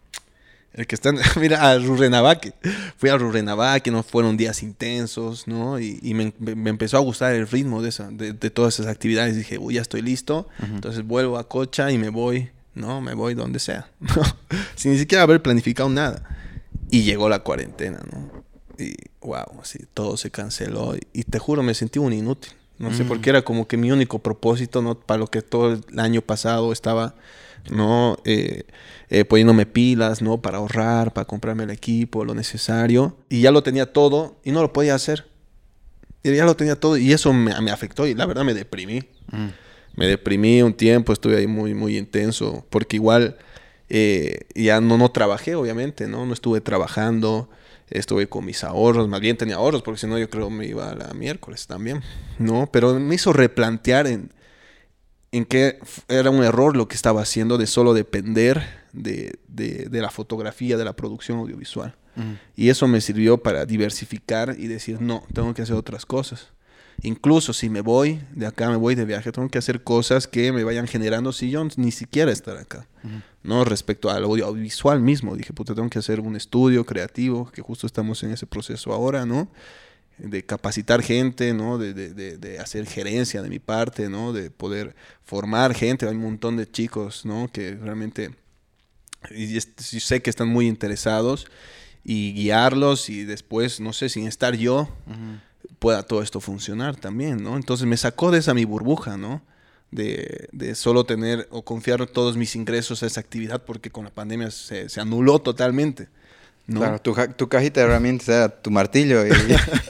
el que está, <laughs> mira, a Rurrenabaque. Fui a Rurrenabaque, ¿no? Fueron días intensos, ¿no? Y, me, empezó a gustar el ritmo de, esa, de, todas esas actividades. Dije, uy, ya estoy listo. Entonces vuelvo a Cocha y me voy, ¿no? Me voy donde sea, <laughs> Sin ni siquiera haber planificado nada. Y llegó la cuarentena, ¿no? Y, wow, así, todo se canceló. Y, te juro, me sentí un inútil. No sé por qué era como que mi único propósito, ¿no? Para lo que todo el año pasado estaba ¿no? Eh, eh, poniéndome pilas, ¿no? Para ahorrar, para comprarme el equipo, lo necesario. Y ya lo tenía todo y no lo podía hacer. Y ya lo tenía todo y eso me, afectó y la verdad me deprimí. Mm. Me deprimí un tiempo, estuve ahí muy, muy intenso, porque igual eh, ya no, no trabajé, obviamente, ¿no? No estuve trabajando, estuve con mis ahorros, más bien tenía ahorros, porque si no yo creo me iba a la miércoles también, ¿no? Pero me hizo replantear en en que era un error lo que estaba haciendo de solo depender de, la fotografía, de la producción audiovisual. Y eso me sirvió para diversificar y decir, no, tengo que hacer otras cosas. Incluso si me voy de acá, me voy de viaje, tengo que hacer cosas que me vayan generando si yo ni siquiera estar acá. No respecto al audiovisual mismo, dije, puta, tengo que hacer un estudio creativo, que justo estamos en ese proceso ahora, ¿no? De capacitar gente, ¿no? De, de, de, hacer gerencia de mi parte, ¿no? De poder formar gente. Hay un montón de chicos, ¿no? Que realmente y sé que están muy interesados y guiarlos y después, no sé, sin estar yo, pueda todo esto funcionar también, ¿no? Entonces me sacó de esa mi burbuja, ¿no? De, de solo tener o confiar todos mis ingresos a esa actividad porque con la pandemia se, se anuló totalmente. ¿No? Claro, tu, cajita de herramientas era tu martillo y,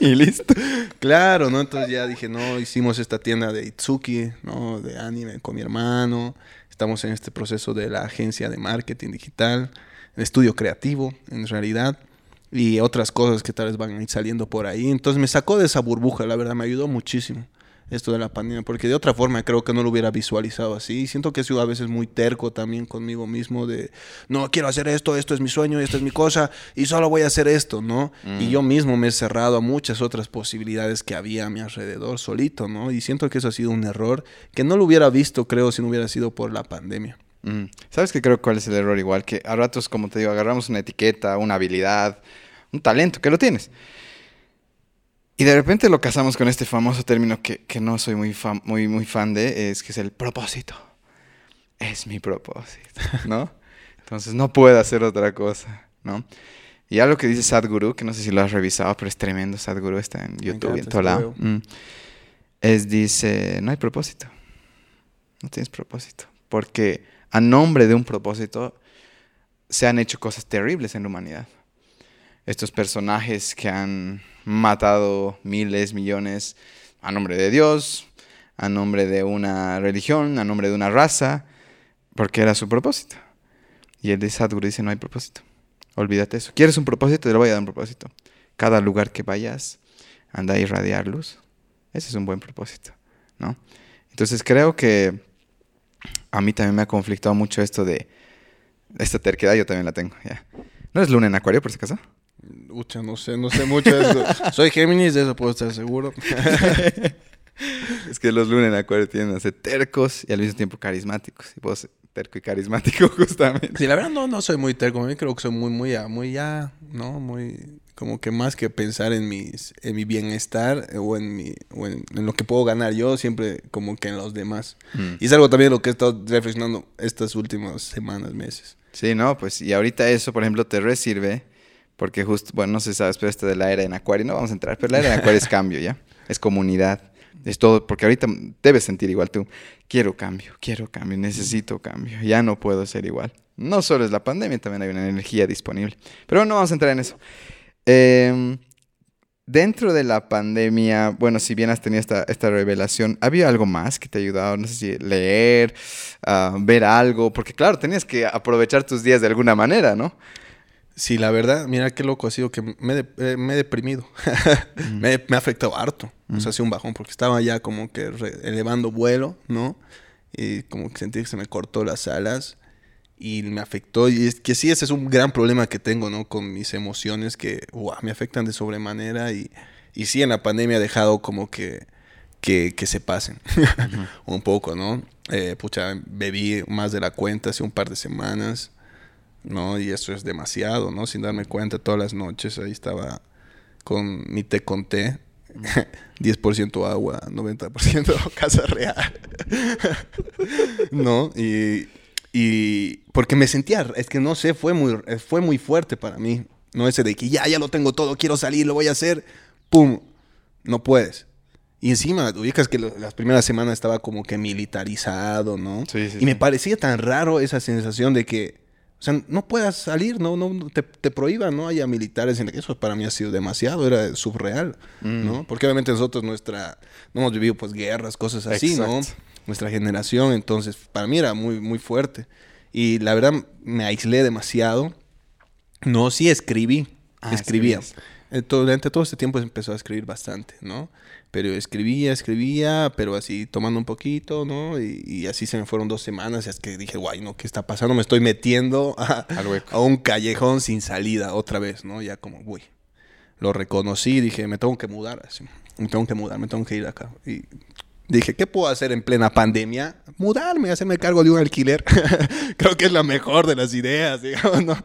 <laughs> y listo. Claro, ¿no? Entonces ya dije, no, hicimos esta tienda de Itsuki, ¿no? De anime con mi hermano. Estamos en este proceso de la agencia de marketing digital, el estudio creativo, en realidad, y otras cosas que tal vez van a ir saliendo por ahí. Entonces me sacó de esa burbuja, la verdad, me ayudó muchísimo esto de la pandemia, porque de otra forma creo que no lo hubiera visualizado así. Y siento que he sido a veces muy terco también conmigo mismo de, no, quiero hacer esto, esto es mi sueño, esta es mi cosa, y solo voy a hacer esto, ¿no? Y yo mismo me he cerrado a muchas otras posibilidades que había a mi alrededor solito, ¿no? Y siento que eso ha sido un error que no lo hubiera visto, creo, si no hubiera sido por la pandemia. Mm. ¿Sabes qué creo cuál es el error? Igual que a ratos, como te digo, agarramos una etiqueta, una habilidad, un talento, que lo tienes. Y de repente lo casamos con este famoso término que, que no soy muy fan, muy, muy fan de, es que es el propósito. Es mi propósito, ¿no? <laughs> Entonces no puedo hacer otra cosa, ¿no? Y algo que dice Sadhguru, que no sé si lo has revisado, pero es tremendo, Sadhguru está en YouTube y en todo lado. Mm. Es, dice, no hay propósito. No tienes propósito. Porque a nombre de un propósito se han hecho cosas terribles en la humanidad. Estos personajes que han matado miles, millones a nombre de Dios, a nombre de una religión, a nombre de una raza, porque era su propósito. Y el de Sadhguru dice, no hay propósito. Olvídate eso. ¿Quieres un propósito? Te lo voy a dar un propósito. Cada lugar que vayas, anda a irradiar luz. Ese es un buen propósito, ¿no? Entonces creo que a mí también me ha conflictado mucho esto de esta terquedad, yo también la tengo. ¿No es luna en acuario, por si acaso? Ucha, no sé, no sé mucho de eso. <laughs> Soy Géminis, de eso puedo estar seguro. <laughs> Es que los lunes en acuario tienden a ser tercos y al mismo tiempo carismáticos. Y puedo ser terco y carismático <laughs> justamente. Sí, la verdad no, no soy muy terco. A mí creo que soy muy, muy ya, muy ya, ¿no? Muy, como que más que pensar en mis, en mi bienestar o en mi, o en, en lo que puedo ganar yo, siempre como que en los demás. Mm. Y es algo también lo que he estado reflexionando estas últimas semanas, meses. Sí, no, pues y ahorita eso, por ejemplo, te resirve porque justo, bueno, no sé si sabes, pero esto de la era en acuario, no vamos a entrar, pero la era en acuario es <laughs> cambio, ¿ya? Es comunidad, es todo, porque ahorita debes sentir igual tú, quiero cambio, quiero cambio, necesito cambio, ya no puedo ser igual. No solo es la pandemia, también hay una energía disponible. Pero no vamos a entrar en eso. Eh, dentro de la pandemia, bueno, si bien has tenido esta, esta revelación, ¿había algo más que te ha ayudado? No sé si leer, ah, ver algo, porque claro, tenías que aprovechar tus días de alguna manera, ¿no? Sí, la verdad, mira qué loco ha sido que me, he de- eh, me he deprimido. <laughs> me, me ha afectado harto. O sea, ha sido un bajón porque estaba ya como que elevando vuelo, ¿no? Y como que sentí que se me cortó las alas y me afectó. Y es que sí, ese es un gran problema que tengo, ¿no? Con mis emociones que uah, me afectan de sobremanera y, y sí, en la pandemia he dejado como que, que, que se pasen <laughs> un poco, ¿no? Eh, pucha, bebí más de la cuenta hace un par de semanas. ¿No? Y eso es demasiado, ¿no? Sin darme cuenta, todas las noches ahí estaba con mi té con té. 10% <laughs> agua, 90% <laughs> casa real. <laughs> ¿No? Y, y porque me sentía, es que no sé, fue muy, fue muy fuerte para mí. No ese de que ya, ya lo tengo todo, quiero salir, lo voy a hacer. ¡Pum! No puedes. Y encima, ubicas que lo- las primeras semanas estaba como que militarizado, ¿no? Sí, sí, y me parecía tan raro esa sensación de que, o sea, no puedas salir, no, no te, te prohíban, no haya militares en Eso para mí ha sido demasiado, era surreal, Mm. ¿no? Porque obviamente nosotros nuestra, no hemos vivido pues guerras, cosas así, ¿no? Nuestra generación, entonces para mí era muy, muy fuerte. Y la verdad me aislé demasiado. No, sí escribí, Ah, escribía. Durante todo este tiempo empezó a escribir bastante, ¿no? Pero escribía, escribía, pero así tomando un poquito, ¿no? Y, y así se me fueron dos semanas. y Es que dije, guay, ¿no? ¿Qué está pasando? Me estoy metiendo a un callejón sin salida otra vez, ¿no? Ya como, uy. Lo reconocí, dije, me tengo que mudar, así. Me tengo que mudar, me tengo que ir acá. Y dije, ¿qué puedo hacer en plena pandemia? Mudarme, hacerme cargo de un alquiler. <laughs> Creo que es la mejor de las ideas, <laughs> digamos, ¿no?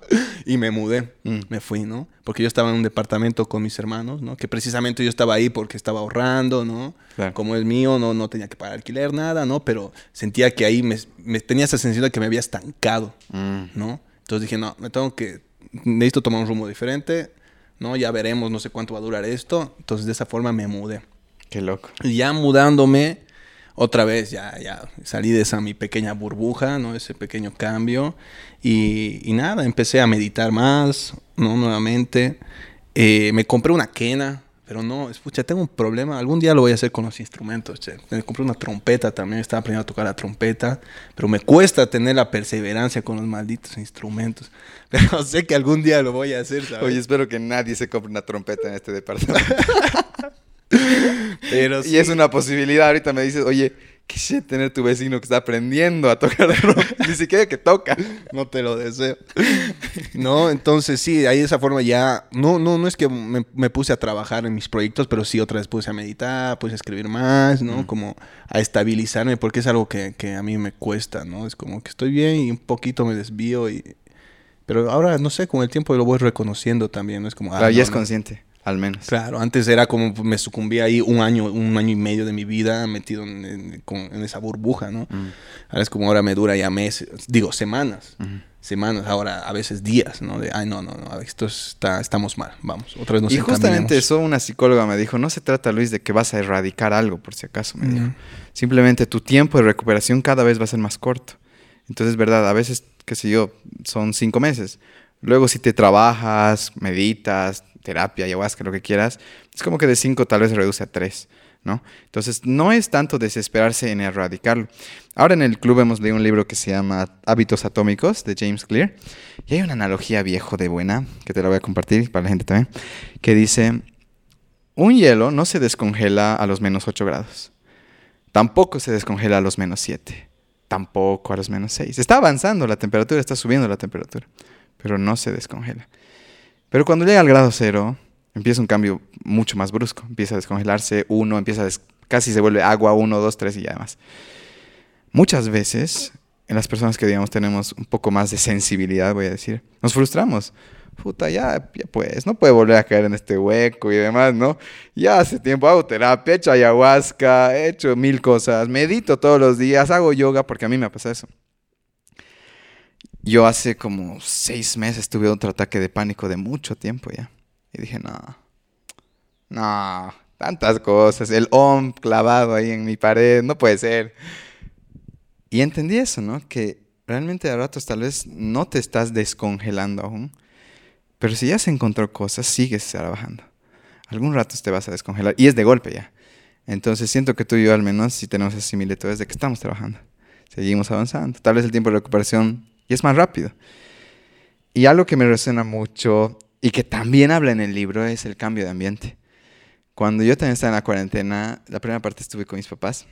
Y me mudé, Mm. me fui, ¿no? Porque yo estaba en un departamento con mis hermanos, ¿no? Que precisamente yo estaba ahí porque estaba ahorrando, ¿no? Claro. Como es mío, no, no tenía que pagar alquiler, nada, ¿no? Pero sentía que ahí me, me tenía esa sensación de que me había estancado. Mm. ¿no? Entonces dije, no, me tengo que, necesito tomar un rumbo diferente, ¿no? Ya veremos, no sé cuánto va a durar esto. Entonces de esa forma me mudé. Qué loco. Y ya mudándome, otra vez ya, ya salí de esa mi pequeña burbuja, ¿no? Ese pequeño cambio. Y, y nada, empecé a meditar más, ¿no? Nuevamente. Eh, me compré una quena, pero no, escucha, tengo un problema. Algún día lo voy a hacer con los instrumentos. Che. Me compré una trompeta también, estaba aprendiendo a tocar la trompeta, pero me cuesta tener la perseverancia con los malditos instrumentos. <laughs> Pero sé que algún día lo voy a hacer, ¿sabes? Oye, espero que nadie se compre una trompeta en este departamento. <laughs> pero <laughs> Y es una posibilidad. Ahorita me dices, oye, qué shit tener tu vecino que está aprendiendo a tocar trompeta. <laughs> Ni siquiera que toca. No te lo deseo. no, entonces sí, ahí de esa forma ya. No, no, no es que me, me puse a trabajar en mis proyectos, pero sí otra vez puse a meditar, puse a escribir más, ¿no? Como a estabilizarme, porque es algo que, que a mí me cuesta, ¿no? Es como que estoy bien y un poquito me desvío y. Pero ahora, no sé, con el tiempo lo voy reconociendo también, ¿no? Es como. ah, Claro, ya no, es consciente, al menos. Claro, antes era como me sucumbía ahí un año, un año y medio de mi vida metido en, en- esa burbuja, ¿no? Mm. Ahora es como ahora me dura ya meses, digo semanas, semanas, ahora a veces días, ¿no? De, ay, no, no, no, esto está, estamos mal, vamos, otra vez nos y justamente eso una psicóloga me dijo, no se trata, Luis, de que vas a erradicar algo, por si acaso, me dijo. Ujú. Simplemente tu tiempo de recuperación cada vez va a ser más corto. Entonces, verdad, a veces, qué sé yo, son cinco meses. Luego, si te trabajas, meditas, terapia, ayahuasca, lo que quieras, es como que de cinco tal vez se reduce a tres, ¿no? Entonces, no es tanto desesperarse en erradicarlo. Ahora en el club hemos leído un libro que se llama Hábitos Atómicos de James Clear. Y hay una analogía viejo de buena, que te la voy a compartir para la gente también, que dice, un hielo no se descongela a los menos 8 grados. Tampoco se descongela a los menos 7. Tampoco a los menos 6. Está avanzando la temperatura, está subiendo la temperatura. Pero no se descongela. Pero cuando llega al grado cero, empieza un cambio mucho más brusco. Empieza a descongelarse uno, empieza a des- casi se vuelve agua uno, dos, tres y ya demás. Muchas veces, en las personas que digamos tenemos un poco más de sensibilidad, voy a decir, nos frustramos. Puta, ya, ya pues, no puede volver a caer en este hueco y demás, ¿no? Ya hace tiempo hago terapia, he hecho ayahuasca, he hecho mil cosas, medito todos los días, hago yoga, porque a mí me ha pasado eso. Yo hace como seis meses tuve otro ataque de pánico de mucho tiempo ya. Y dije, no, no, tantas cosas, el OM clavado ahí en mi pared, no puede ser. Y entendí eso, ¿no? Que realmente a ratos tal vez no te estás descongelando aún, pero si ya se encontró cosas, sigues trabajando. Algún rato te vas a descongelar y es de golpe ya. Entonces siento que tú y yo al menos si tenemos esa similitud es de que estamos trabajando. Seguimos avanzando. Tal vez el tiempo de recuperación y es más rápido. Y algo que me resuena mucho y que también habla en el libro es el cambio de ambiente. Cuando yo también estaba en la cuarentena, la primera parte estuve con mis papás.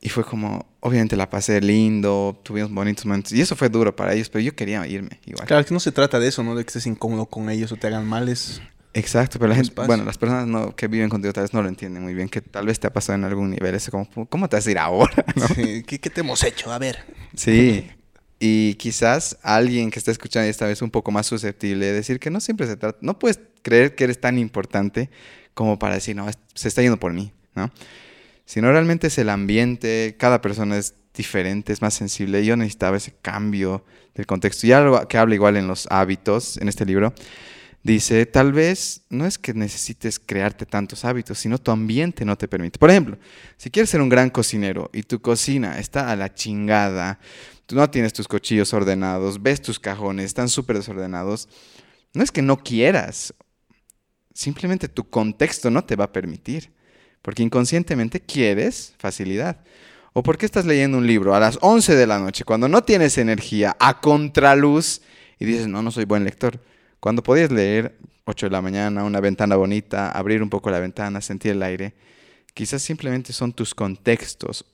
Y fue como, obviamente la pasé lindo, tuvimos bonitos momentos. Y eso fue duro para ellos, pero yo quería irme igual. Claro, que no se trata de eso, ¿no? De que estés incómodo con ellos o te hagan males. Exacto, pero la gente, bueno, las personas no, que viven contigo tal vez no lo entienden muy bien, que tal vez te ha pasado en algún nivel. Eso como, ¿cómo te vas a ir ahora? <laughs> ¿no? Sí, ¿Qué, qué te hemos hecho? A ver. Sí. Y quizás alguien que está escuchando esta vez un poco más susceptible de decir que no siempre se trata, no puedes creer que eres tan importante como para decir, no, se está yendo por mí, ¿no? Sino realmente es el ambiente, cada persona es diferente, es más sensible. Yo necesitaba ese cambio del contexto. Y algo que habla igual en los hábitos, en este libro, dice, tal vez no es que necesites crearte tantos hábitos, sino tu ambiente no te permite. Por ejemplo, si quieres ser un gran cocinero y tu cocina está a la chingada, tú no tienes tus cuchillos ordenados, ves tus cajones, están súper desordenados, no es que no quieras, simplemente tu contexto no te va a permitir, porque inconscientemente quieres facilidad. ¿O por qué estás leyendo un libro a las 11 de la noche cuando no tienes energía, a contraluz, y dices, no, no soy buen lector? Cuando podías leer 8 de la mañana, una ventana bonita, abrir un poco la ventana, sentir el aire, quizás simplemente son tus contextos.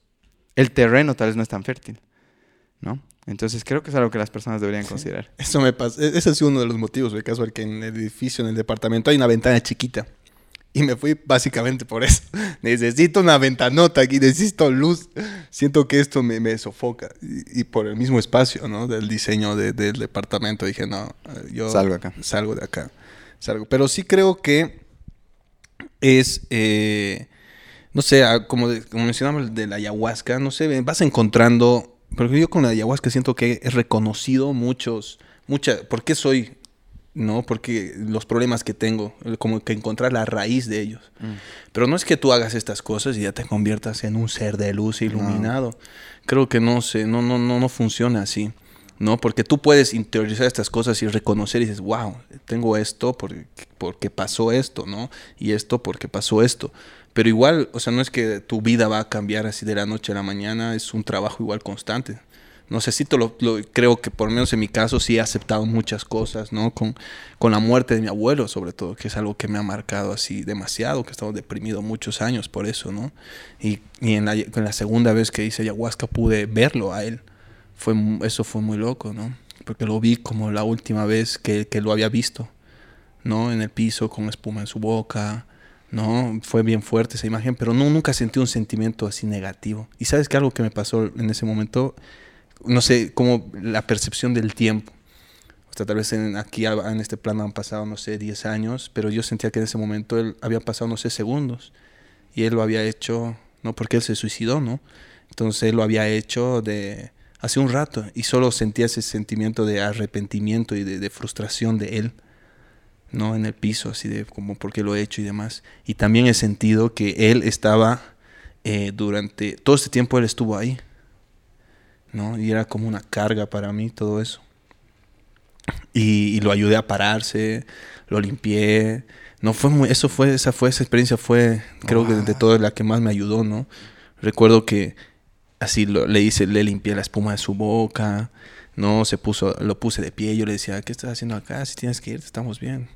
El terreno tal vez no es tan fértil, ¿no? Entonces creo que es algo que las personas deberían considerar. Eso me pasa. e- Ese ha sido uno de los motivos, de caso, que en el edificio, en el departamento, hay una ventana chiquita. Y me fui básicamente por eso. <laughs> Necesito una ventanota aquí, necesito luz. Siento que esto me, me sofoca. Y, y por el mismo espacio, ¿no? Del diseño de- del departamento, dije, no, eh, yo Salgo acá. Salgo de acá. Salgo. Pero sí creo que es, eh, no sé, como, como mencionamos de la ayahuasca, no sé, vas encontrando, porque yo con la ayahuasca siento que he reconocido muchos, mucha, ¿por qué soy ¿no? Porque los problemas que tengo, como que encontrar la raíz de ellos. Pero no es que tú hagas estas cosas y ya te conviertas en un ser de luz iluminado. Creo que no, sé, no, no, no, no funciona así. ¿no? Porque tú puedes interiorizar estas cosas y reconocer y dices, wow, tengo esto porque, porque pasó esto, ¿no? Y esto porque pasó esto. Pero igual, o sea, no es que tu vida va a cambiar así de la noche a la mañana, es un trabajo igual constante. No sé si lo, lo, creo que por menos en mi caso sí he aceptado muchas cosas, ¿no? Con, con la muerte de mi abuelo, sobre todo, que es algo que me ha marcado así demasiado, que he estado deprimido muchos años por eso, ¿no? Y, y en, la, en la segunda vez que hice ayahuasca pude verlo a él fue, eso fue muy loco, ¿no? Porque lo vi como la última vez que, que lo había visto, ¿no? En el piso con espuma en su boca, ¿no? Fue bien fuerte esa imagen, pero no, nunca sentí un sentimiento así negativo. Y sabes que algo que me pasó en ese momento, no sé, como la percepción del tiempo. O sea, tal vez en, aquí en este plano han pasado, no sé, 10 años, pero yo sentía que en ese momento él había pasado, no sé, segundos. Y él lo había hecho, no porque él se suicidó, ¿no? Entonces él lo había hecho de hace un rato y solo sentía ese sentimiento de arrepentimiento y de, frustración de él, ¿no? En el piso, así de como por qué lo he hecho y demás. Y también he sentido que él estaba eh, durante todo este tiempo, él estuvo ahí, ¿no? Y era como una carga para mí todo eso. Y, lo ayudé a pararse, lo limpié. No fue muy, eso fue, esa fue, esa experiencia fue, creo que de todas la que más me ayudó, ¿no? Recuerdo que así le hice, le limpié la espuma de su boca, no, se puso, lo puse de pie, yo le decía, ¿qué estás haciendo acá? Si tienes que ir, estamos bien,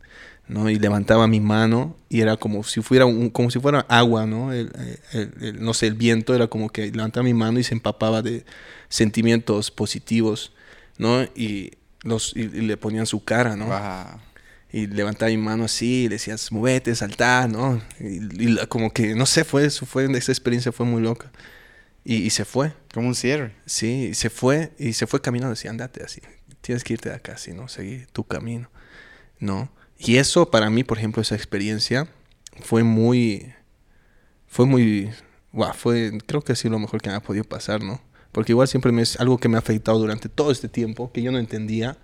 ¿no? Y levantaba mi mano y era como si fuera, un, como si fuera agua, ¿no? El, no sé, el viento era como que levantaba mi mano y se empapaba de sentimientos positivos, ¿no? Y, los, y, le ponían su cara, ¿no? Y levantaba mi mano así, y decías, muévete, saltar, ¿no? Y, como que, no sé, fue eso, fue, esa experiencia fue muy loca. Y, se fue. Como un cierre. Sí, se fue y se fue caminando. Decía, andate así. Tienes que irte de acá, así, ¿no? Seguir tu camino, ¿no? Y eso para mí, por ejemplo, esa experiencia fue muy... Fue muy... Wow, fue... Creo que ha lo mejor que me ha podido pasar, ¿no? Porque igual siempre me es algo que me ha afectado durante todo este tiempo, que yo no entendía.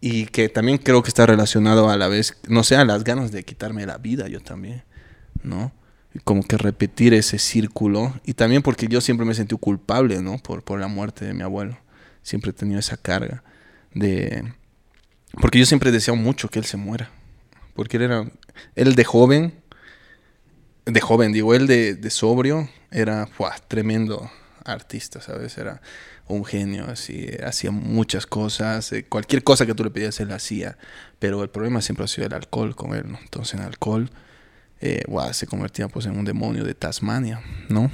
Y que también creo que está relacionado a la vez, no sé, a las ganas de quitarme la vida yo también, ¿no? Como que repetir ese círculo. Y también porque yo siempre me sentí culpable, ¿no? Por, por la muerte de mi abuelo. Siempre he tenido esa carga de... Porque yo siempre deseado mucho que él se muera. Porque él era... Él de joven... De joven, digo, él de, de sobrio era tremendo artista, ¿sabes? Era un genio, así, hacía muchas cosas, eh, cualquier cosa que tú le pedías él hacía, pero el problema siempre ha sido el alcohol con él, ¿no? Entonces en alcohol eh, se convertía pues en un demonio de Tasmania, ¿no?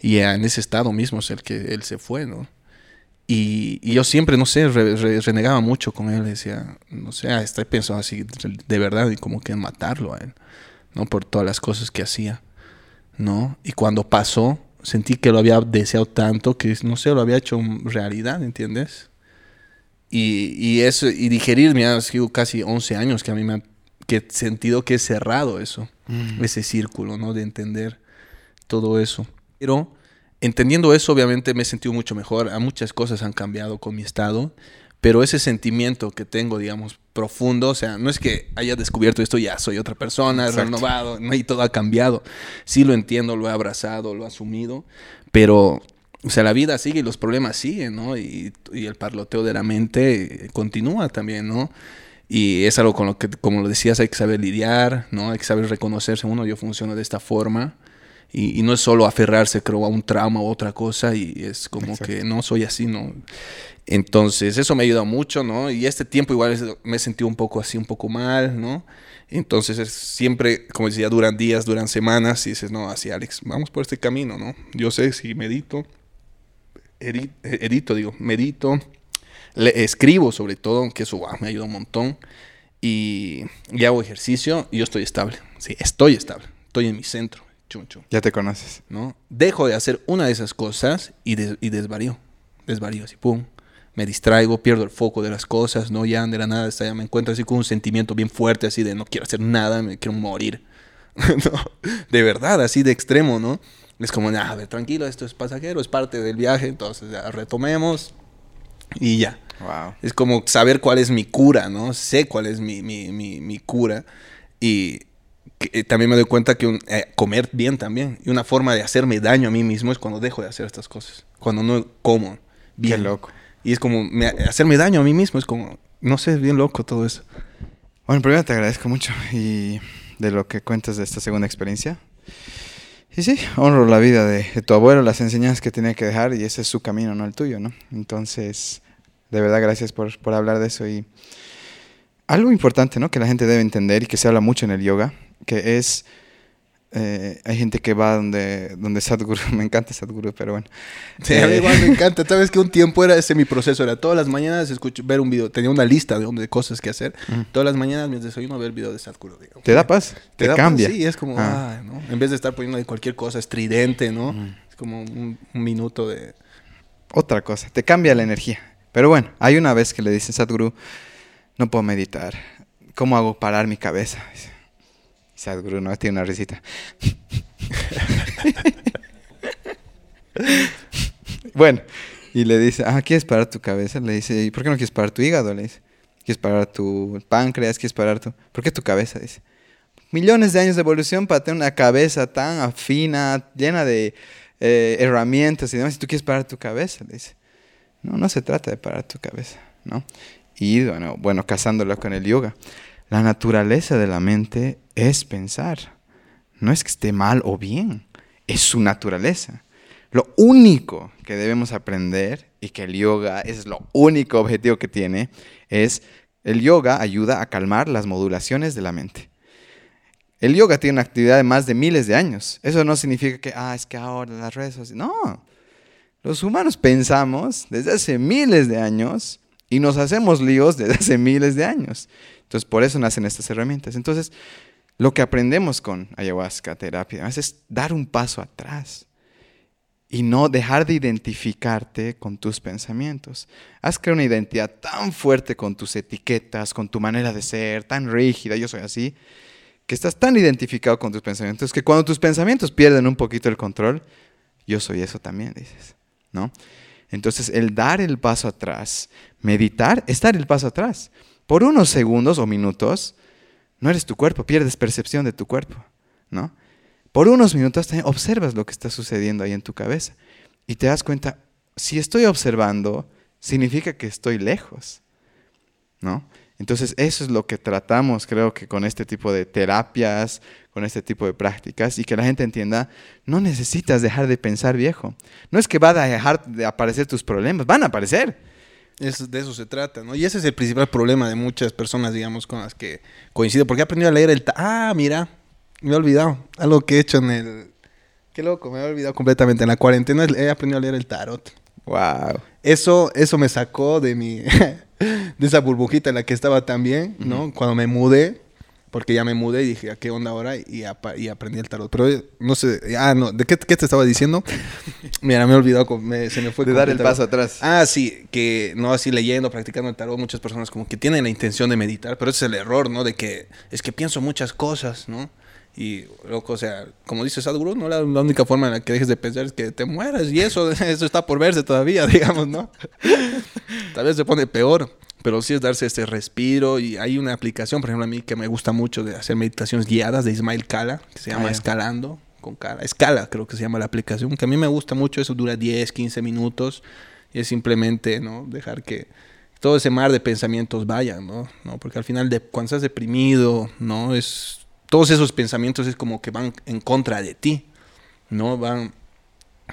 Y en ese estado mismo es el que él se fue, ¿no? Y, yo siempre, no sé, renegaba mucho con él, decía, no sé, ah, estoy pensando así de verdad y como que matarlo a él, ¿no? Por todas las cosas que hacía, ¿no? Y cuando pasó, sentí que lo había deseado tanto que, no sé, lo había hecho realidad, ¿entiendes? Y, y eso, y digerir, mira, ha sido casi 11 años que a mí me ha que sentido que he cerrado eso, mm. ese círculo, ¿no? De entender todo eso. Pero entendiendo eso, obviamente me he sentido mucho mejor. A muchas cosas han cambiado con mi estado, pero ese sentimiento que tengo, digamos, profundo, o sea, no es que haya descubierto esto, ya soy otra persona, he renovado, y todo ha cambiado. Sí lo entiendo, lo he abrazado, lo he asumido, pero o sea, la vida sigue y los problemas siguen, ¿no? Y, y, el parloteo de la mente continúa también, ¿no? Y es algo con lo que, como lo decías, hay que saber lidiar, ¿no? Hay que saber reconocerse. Uno, yo funciono de esta forma. Y, no es solo aferrarse, creo, a un trauma u otra cosa. Y es como que no soy así, ¿no? Entonces, eso me ha ayudado mucho, ¿no? Y este tiempo igual me he sentido un poco así, un poco mal, ¿no? Entonces, es siempre, como decía, duran días, duran semanas. Y dices, no, así, Alex, vamos por este camino, ¿no? Yo sé si medito, edito, digo, medito le escribo sobre todo, que eso me ayuda un montón. Y, hago ejercicio y yo estoy estable. Sí, estoy estable. Estoy en mi centro. Chum, Ya te conoces. ¿no? Dejo de hacer una de esas cosas y, y desvarío. Desvarío así, pum. Me distraigo, pierdo el foco de las cosas, no ya de la nada, ya me encuentro así con un sentimiento bien fuerte, así de no quiero hacer nada, me quiero morir. <laughs> de verdad, así de extremo, ¿no? Es como, a ver, tranquilo, esto es pasajero, es parte del viaje, entonces ya retomemos, y ya. Wow. Es como saber cuál es mi cura, ¿no? Sé cuál es mi, mi, mi, mi cura. Y que, eh, también me doy cuenta que un- eh, comer bien también. Y una forma de hacerme daño a mí mismo es cuando dejo de hacer estas cosas. Cuando no como bien. Qué loco. Y es como me- hacerme daño a mí mismo. Es como, no sé, es bien loco todo eso. Bueno, primero te agradezco mucho y de lo que cuentas de esta segunda experiencia. Y sí, honro la vida de, de tu abuelo, las enseñanzas que tenía que dejar y ese es su camino, no el tuyo, ¿no? Entonces, de verdad, gracias por, por hablar de eso y algo importante, ¿no? Que la gente debe entender y que se habla mucho en el yoga, que es, eh, hay gente que va donde, donde Sadhguru, <laughs> me encanta Sadhguru, pero bueno. Sí, a mí Eh, igual me <laughs> encanta. Sabes que un tiempo era ese mi proceso. Era todas las mañanas escucho, ver un video. Tenía una lista de, de cosas que hacer. Mm. Todas las mañanas mientras desayuno ver video de Sadhguru. digamos. ¿Te da paz? Te, da paz, cambia. Sí, es como, Ah. ¿no? En vez de estar poniendo cualquier cosa estridente, ¿no? Mm. Es como un, un minuto de... otra cosa, te cambia la energía. Pero bueno, hay una vez que le dice Sadhguru, no puedo meditar. ¿Cómo hago parar mi cabeza? Y Sadhguru no tiene una risita. <laughs> bueno, y le dice, ah, ¿quieres parar tu cabeza? Le dice, ¿y por qué no quieres parar tu hígado? Le dice, ¿quieres parar tu páncreas? ¿Quieres parar tu...? ¿Por qué tu cabeza? Dice, millones de años de evolución para tener una cabeza tan afina, llena de eh, herramientas y demás. Si tú quieres parar tu cabeza, le dice. No, no se trata de parar tu cabeza, ¿no? Y bueno, bueno, casándolo con el yoga. La naturaleza de la mente es pensar. No es que esté mal o bien, es su naturaleza. Lo único que debemos aprender y que el yoga es lo único objetivo que tiene es el yoga ayuda a calmar las modulaciones de la mente. El yoga tiene una actividad de más de miles de años. Eso no significa que, ah, es que ahora las redes sociales. No. Los humanos pensamos desde hace miles de años y nos hacemos líos desde hace <laughs> miles de años. Entonces, por eso nacen estas herramientas. Entonces, lo que aprendemos con ayahuasca, terapia, es dar un paso atrás y no dejar de identificarte con tus pensamientos. Has creado una identidad tan fuerte con tus etiquetas, con tu manera de ser, tan rígida, yo soy así, que estás tan identificado con tus pensamientos que cuando tus pensamientos pierden un poquito el control, yo soy eso también, dices, Entonces, el dar el paso atrás, meditar, es dar el paso atrás. Por unos segundos o minutos, no eres tu cuerpo, pierdes percepción de tu cuerpo, ¿no? Por unos minutos también observas lo que está sucediendo ahí en tu cabeza y te das cuenta, si estoy observando, significa que estoy lejos, ¿no? Entonces eso es lo que tratamos, creo que con este tipo de terapias, con este tipo de prácticas y que la gente entienda, no necesitas dejar de pensar viejo. No es que van a dejar de aparecer tus problemas, van a aparecer. Es, de eso se trata, ¿no? Y ese es el principal problema de muchas personas, digamos, con las que coincido. Porque he aprendido a leer el... ta- Ah, mira, me he olvidado. Algo que he hecho en el... Qué loco, me he olvidado completamente. En la cuarentena he aprendido a leer el tarot. Wow. Eso, eso me sacó de mi... <laughs> <laughs> de esa burbujita en la que estaba también, ¿no? Cuando me mudé, porque ya me mudé y dije, ¿a qué onda ahora? Y, y aprendí el tarot. Pero eh, no sé, ah, no, ¿de qué, qué te estaba diciendo? <laughs> Mira, me he olvidado, me- se me fue. De dar el paso atrás. Ah, sí, que no así leyendo, practicando el tarot, muchas personas como que tienen la intención de meditar, pero ese es el error, ¿no? De que es que pienso muchas cosas, ¿no? Y, loco, o sea, como dice Sadhguru, ¿no? La, la única forma en la que dejes de pensar es que te mueras y eso, <laughs> eso está por verse todavía, <laughs> digamos, ¿no? Tal vez se pone peor, pero sí es darse este respiro y hay una aplicación, por ejemplo, a mí que me gusta mucho de hacer meditaciones guiadas de Ismail Kala, que se llama Ah. Escalando con Kala. Escala creo que se llama la aplicación, que a mí me gusta mucho, eso dura 10, 15 minutos y es simplemente, ¿no? Dejar que todo ese mar de pensamientos vayan, ¿no? ¿No? Porque al final, de, cuando estás deprimido, ¿no? Es, todos esos pensamientos es como que van en contra de ti, ¿no? Van,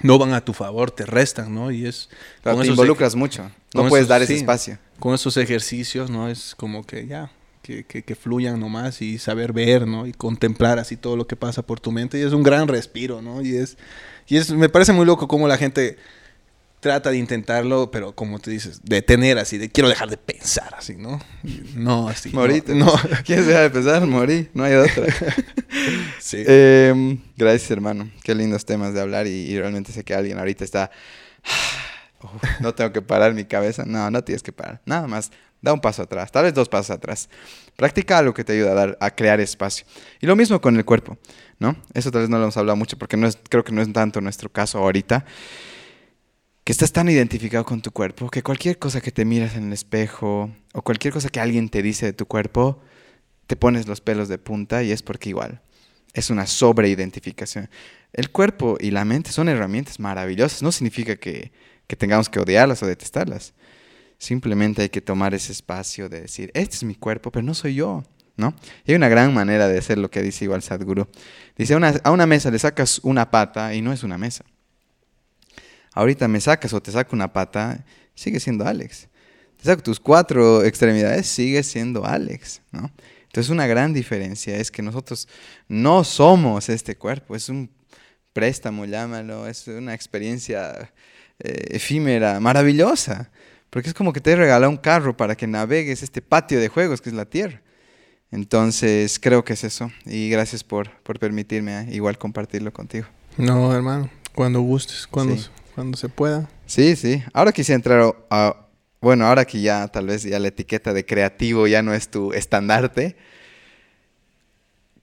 no van a tu favor, te restan, ¿no? Y es... Te involucras mucho. No puedes esos- dar ese sí. espacio. con esos ejercicios, ¿no? Es como que ya, que, que, que fluyan nomás y saber ver, ¿no? Y contemplar así todo lo que pasa por tu mente. Y es un gran respiro, ¿no? Y es, y es, me parece muy loco cómo la gente trata de intentarlo, pero como te dices, de tener así, de quiero dejar de pensar así, ¿no? No, así. no, Morite. No. <laughs> ¿Quieres dejar de pensar? Morí. No hay otra. <laughs> Sí. Em, gracias, hermano. Qué lindos temas de hablar y, y realmente sé que alguien ahorita está... <sighs> Uf, no tengo que parar mi cabeza. No, no tienes que parar. Nada más. Da un paso atrás, tal vez dos pasos atrás. Practica algo que te ayuda a, dar, a crear espacio. Y lo mismo con el cuerpo, ¿no? Eso tal vez no lo hemos hablado mucho porque no es, creo que no es tanto nuestro caso ahorita. Que estás tan identificado con tu cuerpo que cualquier cosa que te miras en el espejo o cualquier cosa que alguien te dice de tu cuerpo, te pones los pelos de punta y es porque igual es una sobreidentificación. El cuerpo y la mente son herramientas maravillosas, no significa que, que tengamos que odiarlas o detestarlas. Simplemente hay que tomar ese espacio de decir, este es mi cuerpo, pero no soy yo, ¿no? Y hay una gran manera de hacer lo que dice igual Sadhguru. Dice, a una, a una mesa le sacas una pata y no es una mesa. Ahorita me sacas o te saco una pata, sigue siendo Alex. Te saco tus cuatro extremidades, sigue siendo Alex, ¿no? Entonces una gran diferencia es que nosotros no somos este cuerpo, es un préstamo, llámalo, es una experiencia eh, efímera, maravillosa, porque es como que te regala un carro para que navegues este patio de juegos que es la Tierra. Entonces creo que es eso y gracias por, por permitirme eh, igual compartirlo contigo. No, hermano, cuando gustes, cuando, cuando se pueda. Sí, sí. Ahora quisiera entrar a, bueno, ahora que ya tal vez ya la etiqueta de creativo ya no es tu estandarte,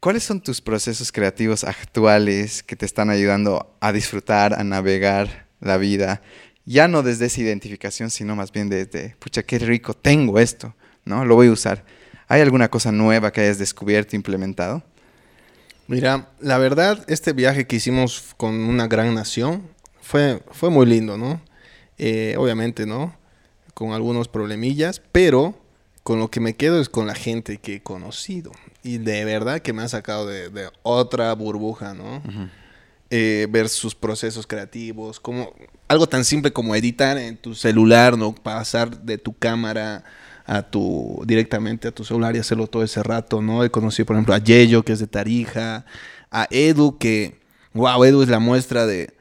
¿cuáles son tus procesos creativos actuales que te están ayudando a disfrutar, a navegar la vida? Ya no desde esa identificación, sino más bien desde, pucha, qué rico, tengo esto, ¿no? Lo voy a usar. ¿Hay alguna cosa nueva que hayas descubierto, implementado? Mira, la verdad, este viaje que hicimos con una gran nación fue, fue muy lindo, ¿no? Eh, obviamente, ¿no? con algunos problemillas, pero con lo que me quedo es con la gente que he conocido. Y de verdad que me ha sacado de, otra burbuja, ¿no? Eh, ver sus procesos creativos, como algo tan simple como editar en tu celular, ¿no? Pasar de tu cámara a tu directamente a tu celular y hacerlo todo ese rato, ¿no? He conocido, por ejemplo, a Yello, que es de Tarija, a Edu, que, wow, Edu es la muestra de,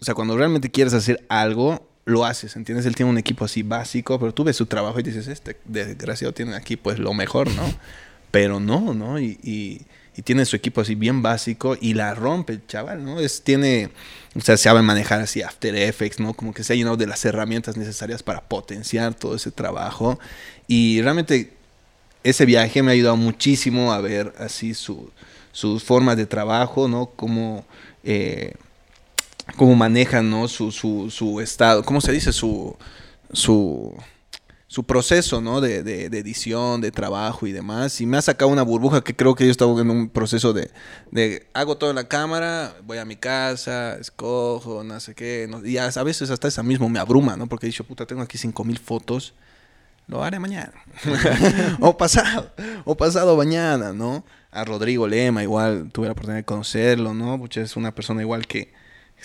o sea, cuando realmente quieres hacer algo, lo haces, ¿entiendes? Él tiene un equipo así básico, pero tú ves su trabajo y dices, este desgraciado tiene aquí pues lo mejor, ¿no? <laughs> Pero no, ¿no? Y, y, tiene su equipo así bien básico y la rompe el chaval, ¿no? Es, tiene, o sea, sabe manejar así After Effects, ¿no? Como que se ha llenado de las herramientas necesarias para potenciar todo ese trabajo. Y realmente ese viaje me ha ayudado muchísimo a ver así su, sus formas de trabajo, ¿no? Como... Eh, cómo manejan ¿no? su, su, su estado, ¿cómo se dice? Su, su, su proceso ¿no? De, de, edición, de trabajo y demás. Y me ha sacado una burbuja que creo que yo estaba en un proceso de, de hago todo en la cámara, voy a mi casa, escojo, no sé qué. y a veces hasta esa mismo me abruma, ¿no? Porque he dicho, puta, tengo aquí cinco mil fotos. Lo haré mañana. <laughs> o pasado. O pasado mañana, ¿no? A Rodrigo Lema, igual tuve la oportunidad de conocerlo, ¿no? Porque es una persona igual que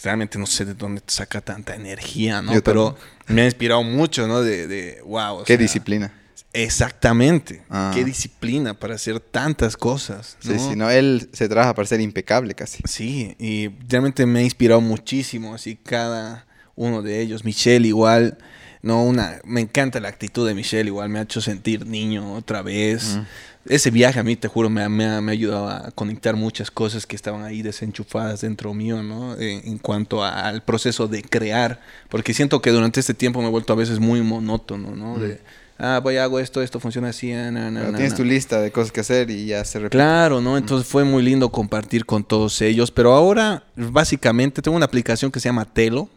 realmente no sé de dónde te saca tanta energía, ¿no? Pero me ha inspirado mucho, ¿no? De, de wow. Qué disciplina. Exactamente. Ah. Qué disciplina para hacer tantas cosas. Sí, sí, no, él se trabaja para ser impecable casi. Sí, y realmente me ha inspirado muchísimo, así cada uno de ellos. Michelle igual, no, una, me encanta la actitud de Michelle igual, me ha hecho sentir niño otra vez ese viaje a mí, te juro, me, me, me, ha ayudado a conectar muchas cosas que estaban ahí desenchufadas dentro mío, ¿no? En, cuanto al proceso de crear, porque siento que durante este tiempo me he vuelto a veces muy monótono, ¿no? De, ah, voy, hago esto, esto funciona así, ah, tienes tu lista de cosas que hacer y ya se repite. Claro, ¿no? Entonces fue muy lindo compartir con todos ellos, pero ahora, básicamente, tengo una aplicación que se llama Telo.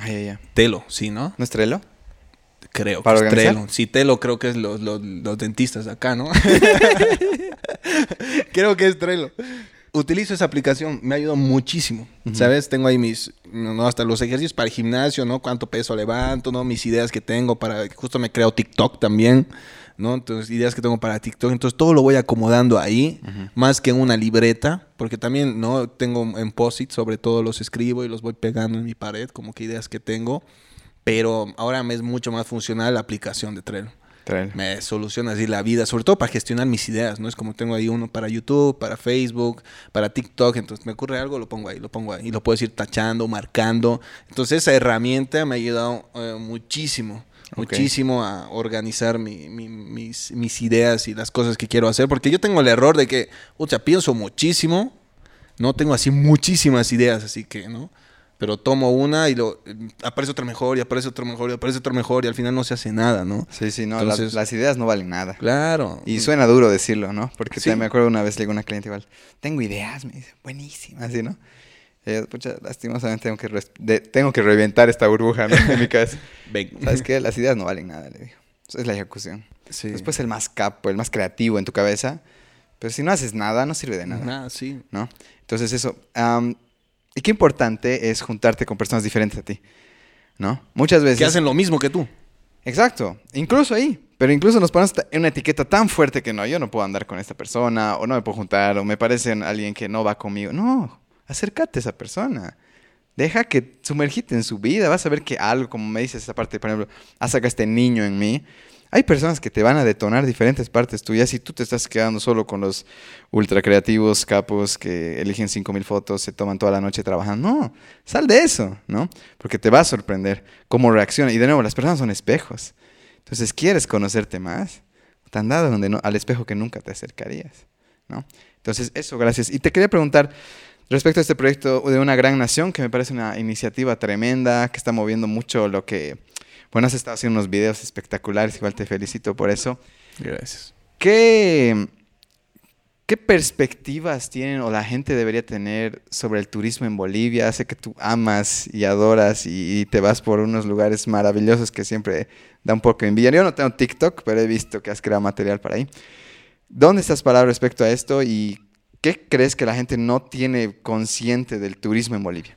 Ay, ay, ay. Telo, sí, ¿no? ¿No es Trello? Creo ¿Para que es Trello. Sí, Telo creo que es los, los, dentistas acá, ¿no? <laughs> creo que es Trello. Utilizo esa aplicación, me ha ayudado muchísimo, ¿sabes? Tengo ahí mis, no, hasta los ejercicios para el gimnasio, ¿no? Cuánto peso levanto, ¿no? Mis ideas que tengo para, justo me creo TikTok también, ¿no? Entonces, ideas que tengo para TikTok, entonces todo lo voy acomodando ahí, más que en una libreta, porque también, ¿no? Tengo en POSIT, sobre todo los escribo y los voy pegando en mi pared, como que ideas que tengo. Pero ahora me es mucho más funcional la aplicación de Trello. Me soluciona así la vida, sobre todo para gestionar mis ideas, ¿no? Es como tengo ahí uno para YouTube, para Facebook, para TikTok, entonces me ocurre algo, lo pongo ahí, lo pongo ahí, y lo puedes ir tachando, marcando. Entonces esa herramienta me ha ayudado eh, muchísimo, muchísimo a organizar mis, mis, ideas y las cosas que quiero hacer, porque yo tengo el error de que, o sea, pienso muchísimo, no tengo así muchísimas ideas, así que, ¿no? Pero tomo una y lo aparece otra mejor y aparece otra mejor y aparece otra mejor y al final no se hace nada, ¿no? Sí, sí, no, las, ideas no valen nada. Claro. Y suena duro decirlo, ¿no? Porque me acuerdo una vez le digo a una cliente igual, tengo ideas, me dice, buenísimas, así, ¿no? Eh, pucha, lastimosamente tengo que, de- tengo que reventar esta burbuja ¿no? en mi cabeza. <laughs> Ven. ¿Sabes qué? Las ideas no valen nada, le digo. Eso es la ejecución. Sí. Después el más capo, el más creativo en tu cabeza. Pero si no haces nada, no sirve de nada. Nada, sí. ¿no? Entonces eso. am, y qué importante es juntarte con personas diferentes a ti, ¿no? Muchas veces... Que hacen lo mismo que tú. Exacto, incluso ahí. Pero incluso nos ponemos en una etiqueta tan fuerte que no, yo no puedo andar con esta persona, o no me puedo juntar, o me parece alguien que no va conmigo. No, acércate a esa persona. Deja que sumergite en su vida. Vas a ver que algo, como me dices esa parte, por ejemplo, ha sacado este niño en mí. Hay personas que te van a detonar diferentes partes tuyas y tú te estás quedando solo con los ultra creativos capos que eligen 5000 fotos, se toman toda la noche trabajando. No, sal de eso, ¿no? Porque te va a sorprender cómo reacciona. Y de nuevo, las personas son espejos. Entonces, ¿quieres conocerte más? Te han dado donde al espejo que nunca te acercarías, ¿no? Entonces, eso, gracias. Y te quería preguntar respecto a este proyecto de una gran nación, que me parece una iniciativa tremenda, que está moviendo mucho lo que... Bueno, has estado haciendo unos videos espectaculares, igual te felicito por eso. Gracias. ¿Qué, ¿Qué perspectivas tienen o la gente debería tener sobre el turismo en Bolivia? Sé que tú amas y adoras y, y te vas por unos lugares maravillosos que siempre da un poco de envidia. Yo no tengo TikTok, pero he visto que has creado material para ahí. ¿Dónde estás parado respecto a esto y qué crees que la gente no tiene consciente del turismo en Bolivia?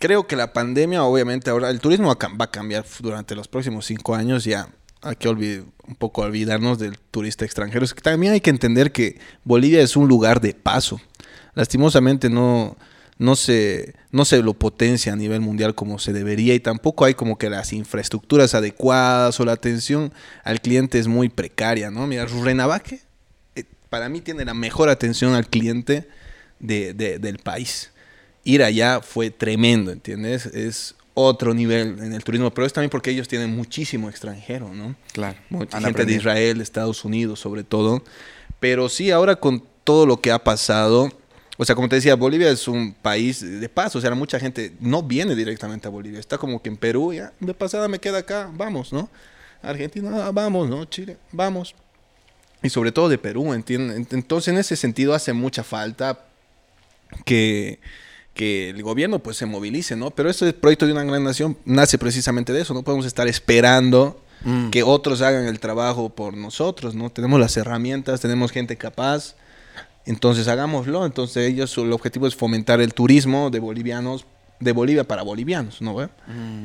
Creo que la pandemia, obviamente, ahora el turismo va a cambiar durante los próximos cinco años. Ya hay que un poco olvidarnos del turista extranjero. Es que también hay que entender que Bolivia es un lugar de paso. Lastimosamente no, no, se, no se lo potencia a nivel mundial como se debería y tampoco hay como que las infraestructuras adecuadas o la atención al cliente es muy precaria, ¿no? Mira, Renabaque eh, para mí tiene la mejor atención al cliente de- de- del país ir allá fue tremendo, ¿entiendes? Es otro nivel en el turismo, pero es también porque ellos tienen muchísimo extranjero, ¿no? Claro. Mucha gente de Israel, de Estados Unidos sobre todo. Pero sí, ahora con todo lo que ha pasado, o sea, como te decía, Bolivia es un país de paso, o sea, mucha gente no viene directamente a Bolivia, está como que en Perú, ya, de pasada me queda acá, vamos, ¿no? Argentina, ah, vamos, ¿no? Chile, vamos. Y sobre todo de Perú, ¿entiendes? Entonces, en ese sentido hace mucha falta que, que el gobierno pues se movilice, ¿no? Pero este proyecto de una gran nación nace precisamente de eso, no podemos estar esperando Mm. que otros hagan el trabajo por nosotros, ¿no? Tenemos las herramientas, tenemos gente capaz, entonces hagámoslo. Entonces ellos, el objetivo es fomentar el turismo de bolivianos, de Bolivia para bolivianos, ¿no? ve?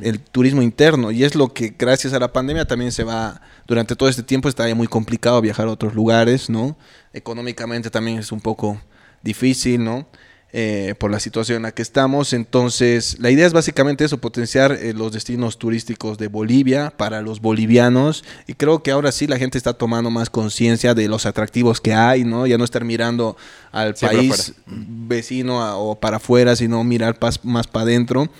El turismo interno. Y es lo que gracias a la pandemia también se va, durante todo este tiempo está muy complicado viajar a otros lugares, ¿no? Económicamente también es un poco difícil, ¿no? Eh, por la situación en la que estamos. Entonces, la idea es básicamente eso, potenciar eh, los destinos turísticos de Bolivia para los bolivianos. Y creo que ahora sí la gente está tomando más conciencia de los atractivos que hay, ¿no? Ya no estar mirando al Siempre país vecino a- o para afuera, sino mirar pas- más para adentro.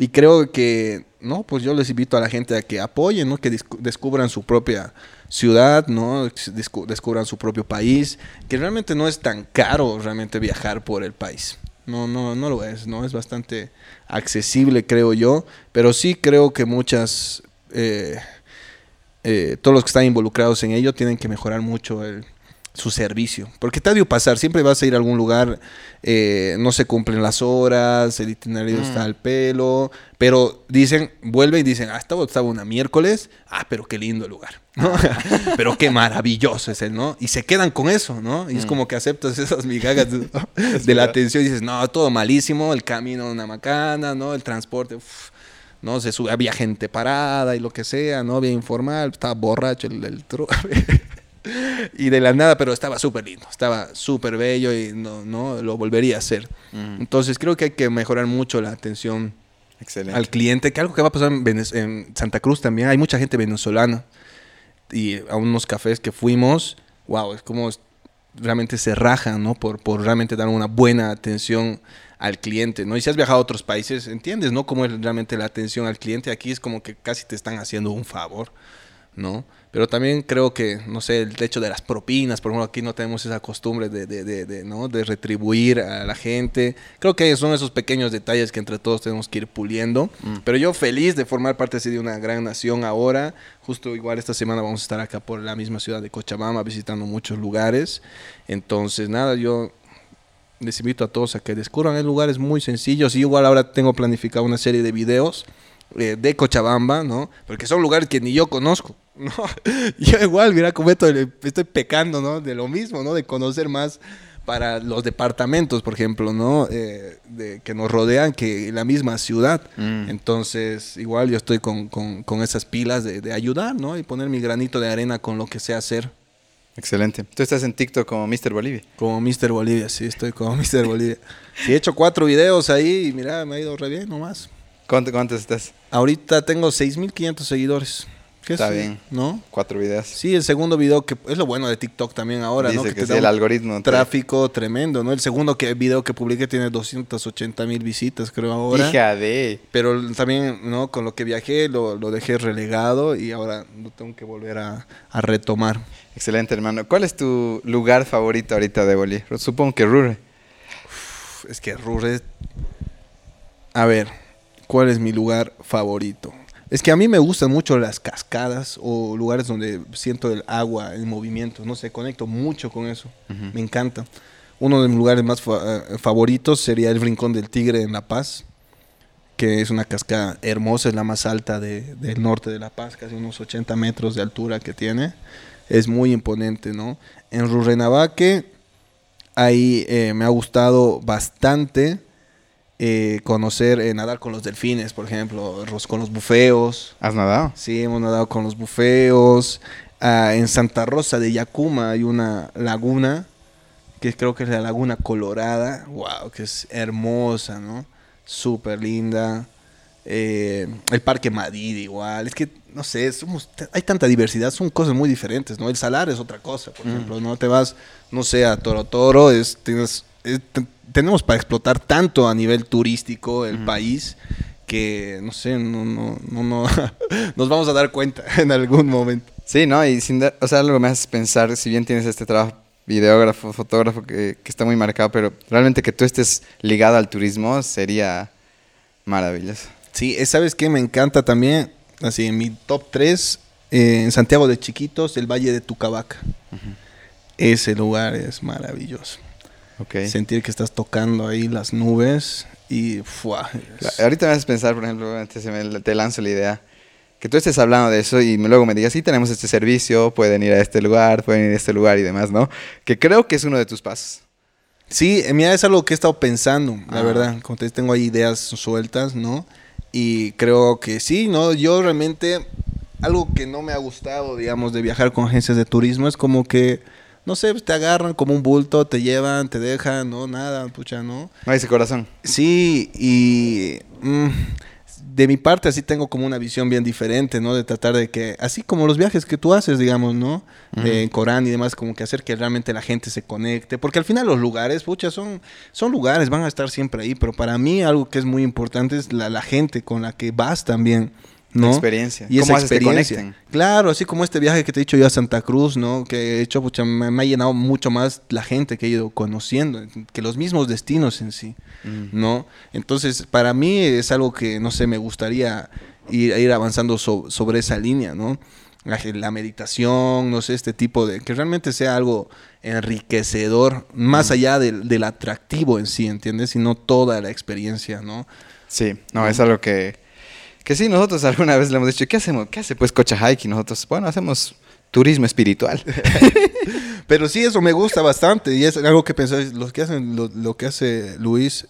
Y creo que, no, pues yo les invito a la gente a que apoyen, ¿no? Que descubran su propia ciudad, ¿no? Descu- descubran su propio país, que realmente no es tan caro realmente viajar por el país. No, no, no lo es, ¿no? Es bastante accesible, creo yo, pero sí creo que muchas, eh, eh, todos los que están involucrados en ello tienen que mejorar mucho el, su servicio. Porque te ha de pasar, siempre vas a ir a algún lugar, eh, no se cumplen las horas, el itinerario Mm. está al pelo, pero dicen, vuelven y dicen, ah, estaba, estaba una miércoles, ah, pero qué lindo el lugar, ¿no? <laughs> <laughs> pero qué maravilloso es el, ¿no? Y se quedan con eso, ¿no? Y es Mm. como que aceptas esas migajas de, <laughs> de la atención y dices, no, todo malísimo, el camino una macana, ¿no? El transporte, no se sube, había gente parada y lo que sea, no había informal, estaba borracho el, el tru- y de la nada, pero estaba súper lindo, estaba súper bello y no, no lo volvería a hacer. Mm, Entonces creo que hay que mejorar mucho la atención excelente. al cliente, que algo que va a pasar en, Venez- en Santa Cruz también, hay mucha gente venezolana y a unos cafés que fuimos, wow, es como realmente se rajan, ¿no? Por, por realmente dar una buena atención al cliente, ¿no? Y si has viajado a otros países, entiendes, ¿no? Cómo es realmente la atención al cliente. Aquí es como que casi te están haciendo un favor, ¿no? Pero también creo que, no sé, el hecho de las propinas, por ejemplo, aquí no tenemos esa costumbre de, de, de, de, ¿no? de retribuir a la gente. Creo que son esos pequeños detalles que entre todos tenemos que ir puliendo. Mm. Pero yo feliz de formar parte así de una gran nación ahora. Justo igual esta semana vamos a estar acá por la misma ciudad de Cochabamba visitando muchos lugares. Entonces, nada, yo les invito a todos a que descubran. Hay lugares muy sencillos. Y igual ahora tengo planificado una serie de videos eh, de Cochabamba, ¿no? Porque son lugares que ni yo conozco. <laughs> ¿no? Yo igual, mira, como estoy, estoy pecando, ¿no? De lo mismo, ¿no? De conocer más para los departamentos, por ejemplo, ¿no? Eh, de, que nos rodean que la misma ciudad. Mm. Entonces, igual yo estoy con, con- con esas pilas de, de ayudar, ¿no? Y poner mi granito de arena con lo que sé hacer. Excelente. Tú estás en TikTok como Mr. Bolivia. Como Mr. Bolivia, sí, estoy como Mr. Bolivia. Sí, he hecho cuatro videos ahí y mira, me ha ido re bien nomás. ¿Cuánto- ¿Cuántos estás? Ahorita tengo 6.500 seguidores. ¿Qué Está es? bien. ¿No? Cuatro videos. Sí, el segundo video que es lo bueno de TikTok también ahora, ¿no? Dice que te sí, da el algoritmo te- tráfico tremendo, ¿no? El segundo que, video que publiqué tiene 280 mil visitas, creo ahora. Hija de... Pero también, ¿no? Con lo que viajé lo, lo dejé relegado y ahora lo tengo que volver a, a retomar. Excelente, hermano. ¿Cuál es tu lugar favorito ahorita de Bolivia? Supongo que Rure. Uf, Es que Rure... A ver, ¿cuál es mi lugar favorito? Es que a mí me gustan mucho las cascadas o lugares donde siento el agua en movimiento. No sé, conecto mucho con eso. Me encanta. Uno de mis lugares más fa- eh, favoritos sería el Rincón del Tigre en La Paz, que es una cascada hermosa, es la más alta de- del norte de La Paz, casi unos 80 metros de altura que tiene. Es muy imponente, ¿no? En Rurrenabaque, ahí eh, me ha gustado bastante eh, conocer, eh, nadar con los delfines, por ejemplo, con los bufeos. ¿Has nadado? Sí, hemos nadado con los bufeos. Ah, en Santa Rosa de Yacuma hay una laguna, que creo que es la Laguna Colorada. Wow, que es hermosa, ¿no? Súper linda. Eh, el Parque Madrid igual. Es que, no sé, somos, hay tanta diversidad, son cosas muy diferentes, ¿no? El Salar es otra cosa, por ejemplo, ¿no? Te vas, no sé, a Toro Toro, es, tienes, es- tenemos para explotar tanto a nivel turístico el país que, no sé, no, no, no, no, <laughs> nos vamos a dar cuenta <laughs> en algún momento. Sí, ¿no? Y sin dar- o sea, algo me hace pensar, si bien tienes este trabajo videógrafo, fotógrafo que, que está muy marcado, pero realmente que tú estés ligado al turismo sería maravilloso. Sí, eh, ¿sabes qué? Me encanta también, así en mi top 3, en Santiago de Chiquitos, el Valle de Tucabaca. Ese lugar es maravilloso. Ok. Sentir que estás tocando ahí las nubes y Ahorita me haces pensar, por ejemplo, antes me- te lanzo la idea, que tú estés hablando de eso y luego me digas, sí, tenemos este servicio, pueden ir a este lugar, pueden ir a este lugar y demás, ¿no? Que creo que es uno de tus pasos. Sí, eh, mira, es algo que he estado pensando, la Ah. verdad. Como te tengo ahí ideas sueltas, ¿no? Y creo que sí, ¿no? Yo realmente, algo que no me ha gustado, digamos, de viajar con agencias de turismo es como que, no sé, te agarran como un bulto, te llevan, te dejan, no, nada, pucha, ¿no? No dice corazón. Sí, y mm, de mi parte así tengo como una visión bien diferente, ¿no? De tratar de que, así como los viajes que tú haces, digamos, ¿no? De Corán y demás, como que hacer que realmente la gente se conecte, porque al final los lugares, pucha, son, son lugares, van a estar siempre ahí, pero para mí algo que es muy importante es la, la gente con la que vas también. ¿No? Experiencia. Y ¿Cómo esa experiencia. conecten? Claro, así como este viaje que te he dicho yo a Santa Cruz, ¿no? Que he hecho, pucha, me, me ha llenado mucho más la gente que he ido conociendo, que los mismos destinos en sí. Mm. ¿no? Entonces, para mí es algo que, no sé, me gustaría ir, ir avanzando so- sobre esa línea, ¿no? La, la meditación, no sé, este tipo de... Que realmente sea algo enriquecedor, más allá del, del atractivo en sí, ¿entiendes? Sino toda la experiencia, ¿no? Sí, no, es algo que, que sí, nosotros alguna vez le hemos dicho, ¿qué hacemos? ¿Qué hace pues Cocha Hike? Y nosotros, bueno, hacemos turismo espiritual. <laughs> Pero sí, eso me gusta bastante y es algo que pensé, lo que, hacen, lo, lo que hace Luis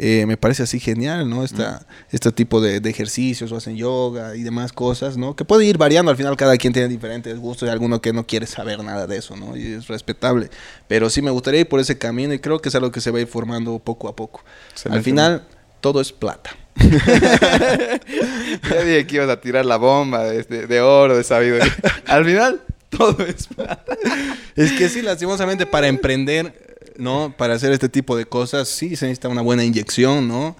eh, me parece así genial, ¿no? Esta, Este tipo de, de ejercicios, o hacen yoga y demás cosas, ¿no? Que puede ir variando, al final cada quien tiene diferentes gustos y alguno que no quiere saber nada de eso, ¿no? Y es respetable. Pero sí me gustaría ir por ese camino y creo que es algo que se va a ir formando poco a poco. Excelente. Al final, todo es plata. <laughs> ya dije que ibas a tirar la bomba de, de- de oro, de sabiduría. Al final, todo es plata. Es que sí, lastimosamente para emprender, ¿no? Para hacer este tipo de cosas, sí se necesita una buena inyección, ¿no?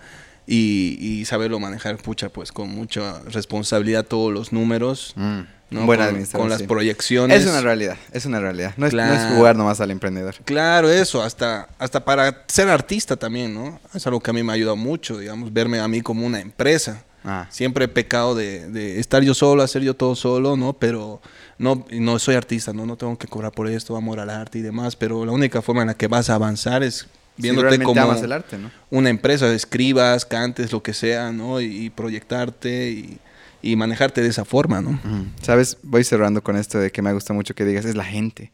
Y, y saberlo manejar, pucha, pues con mucha responsabilidad todos los números, ¿no? Buena con, administración, con las sí. proyecciones. Es una realidad, es una realidad. No es, no es Claro. jugar nomás al emprendedor. Claro, eso, hasta, hasta para ser artista también, ¿no? Es algo que a mí me ha ayudado mucho, digamos, verme a mí como una empresa. Ah. Siempre he pecado de, de estar yo solo, hacer yo todo solo, ¿no? Pero no, no soy artista, ¿no? No tengo que cobrar por esto, amor al arte y demás, pero la única forma en la que vas a avanzar es viéndote realmente como el arte, ¿no? una empresa, escribas, cantes, lo que sea, ¿no? Y, y proyectarte y, y manejarte de esa forma, ¿no? ¿Sabes? Voy cerrando con esto de que me gusta mucho que digas, es la gente.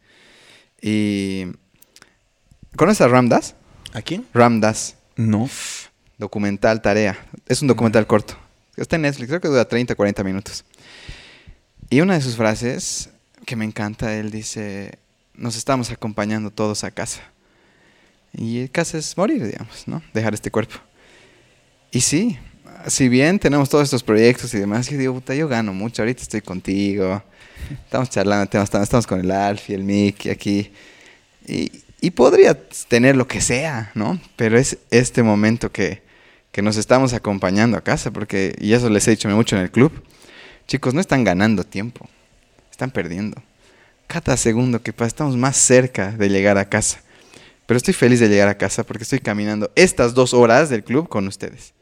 Y... ¿Conoces a Ramdas? ¿A quién? Ramdas, No. documental Tarea. Es un documental corto. Está en Netflix, creo que dura 30, 40 minutos. Y una de sus frases que me encanta, él dice, nos estamos acompañando todos a casa. Y casa es morir, digamos, ¿no? Dejar este cuerpo. Y sí, si bien tenemos todos estos proyectos y demás, yo digo, puta, yo gano mucho, ahorita estoy contigo, estamos charlando, estamos, con el Alfie, el Mickey aquí, y, y podría tener lo que sea, ¿no? Pero es este momento que, que nos estamos acompañando a casa, porque, y eso les he dicho mucho en el club, chicos, no están ganando tiempo, están perdiendo. Cada segundo que pasa, estamos más cerca de llegar a casa. Pero estoy feliz de llegar a casa porque estoy caminando estas dos horas del club con ustedes.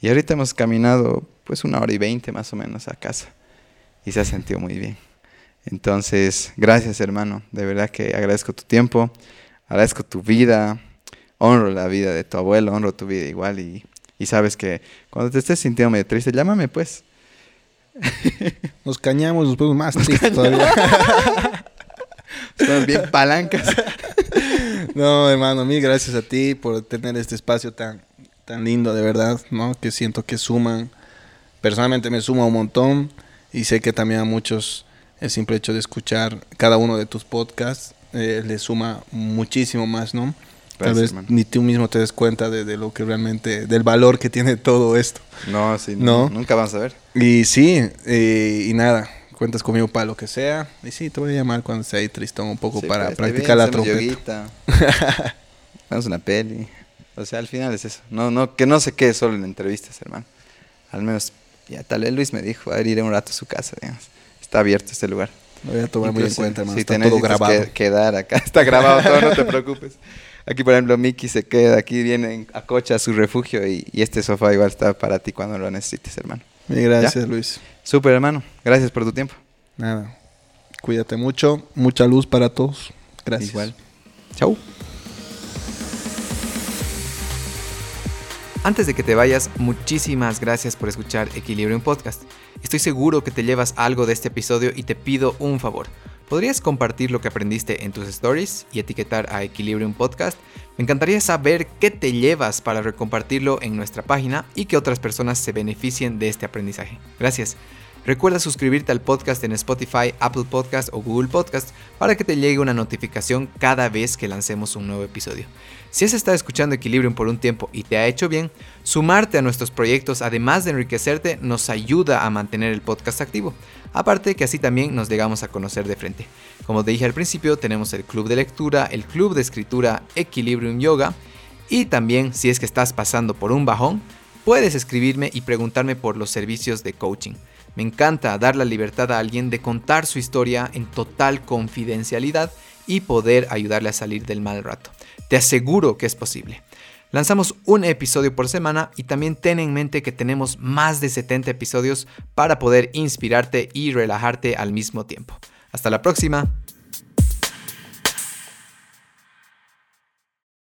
Y ahorita hemos caminado pues una hora y veinte más o menos a casa. Y se ha sentido muy bien. Entonces, gracias hermano. De verdad que agradezco tu tiempo, agradezco tu vida, honro la vida de tu abuelo, honro tu vida igual. Y, y sabes que cuando te estés sintiendo medio triste, llámame pues. <laughs> Nos cañamos, nos ponemos más tristes todavía. <laughs> Estamos bien palancas. <laughs> No, hermano, mil gracias a ti por tener este espacio tan, tan lindo, de verdad, ¿no? Que siento que suman. Personalmente me suma un montón y sé que también a muchos el simple hecho de escuchar cada uno de tus podcasts eh, le suma muchísimo más, ¿no? Tal Gracias, vez ni tú mismo te des cuenta de, de lo que realmente, del valor que tiene todo esto. No, sí, No. Nunca vamos a ver. Y sí, eh, y nada, cuentas conmigo para lo que sea. Y sí, te voy a llamar cuando sea ahí tristón un poco Sí, para pues, practicar bien, la trompeta. yoguita. <laughs> Vemos una peli. O sea, al final es eso. No, no, que no se quede solo en entrevistas, hermano. Al menos, ya tal vez Luis me dijo, a ver, iré un rato a su casa, digamos. Está abierto este lugar. Lo voy a tomar muy en cuenta, hermano. Si Está todo grabado. que- quedar acá, <laughs> está grabado todo, no te preocupes. Aquí, por ejemplo, Mickey se queda, aquí viene en- a coche a su refugio y, y este sofá igual está para ti cuando lo necesites, hermano. Mil gracias, Luis. Súper, hermano. Gracias por tu tiempo. Nada. Cuídate mucho. Mucha luz para todos. Gracias. Igual. Chau. Antes de que te vayas, muchísimas gracias por escuchar Equilibrium Podcast. Estoy seguro que te llevas algo de este episodio y te pido un favor. ¿Podrías compartir lo que aprendiste en tus stories y etiquetar a Equilibrium Podcast? Me encantaría saber qué te llevas para recompartirlo en nuestra página y que otras personas se beneficien de este aprendizaje. Gracias. Recuerda suscribirte al podcast en Spotify, Apple Podcast o Google Podcast para que te llegue una notificación cada vez que lancemos un nuevo episodio. Si has estado escuchando Equilibrium por un tiempo y te ha hecho bien, sumarte a nuestros proyectos, además de enriquecerte, nos ayuda a mantener el podcast activo. Aparte que así también nos llegamos a conocer de frente. Como te dije al principio, tenemos el club de lectura, el club de escritura Equilibrium Yoga y también si es que estás pasando por un bajón, puedes escribirme y preguntarme por los servicios de coaching. Me encanta dar la libertad a alguien de contar su historia en total confidencialidad y poder ayudarle a salir del mal rato. Te aseguro que es posible. Lanzamos un episodio por semana y también ten en mente que tenemos más de 70 episodios para poder inspirarte y relajarte al mismo tiempo. Hasta la próxima.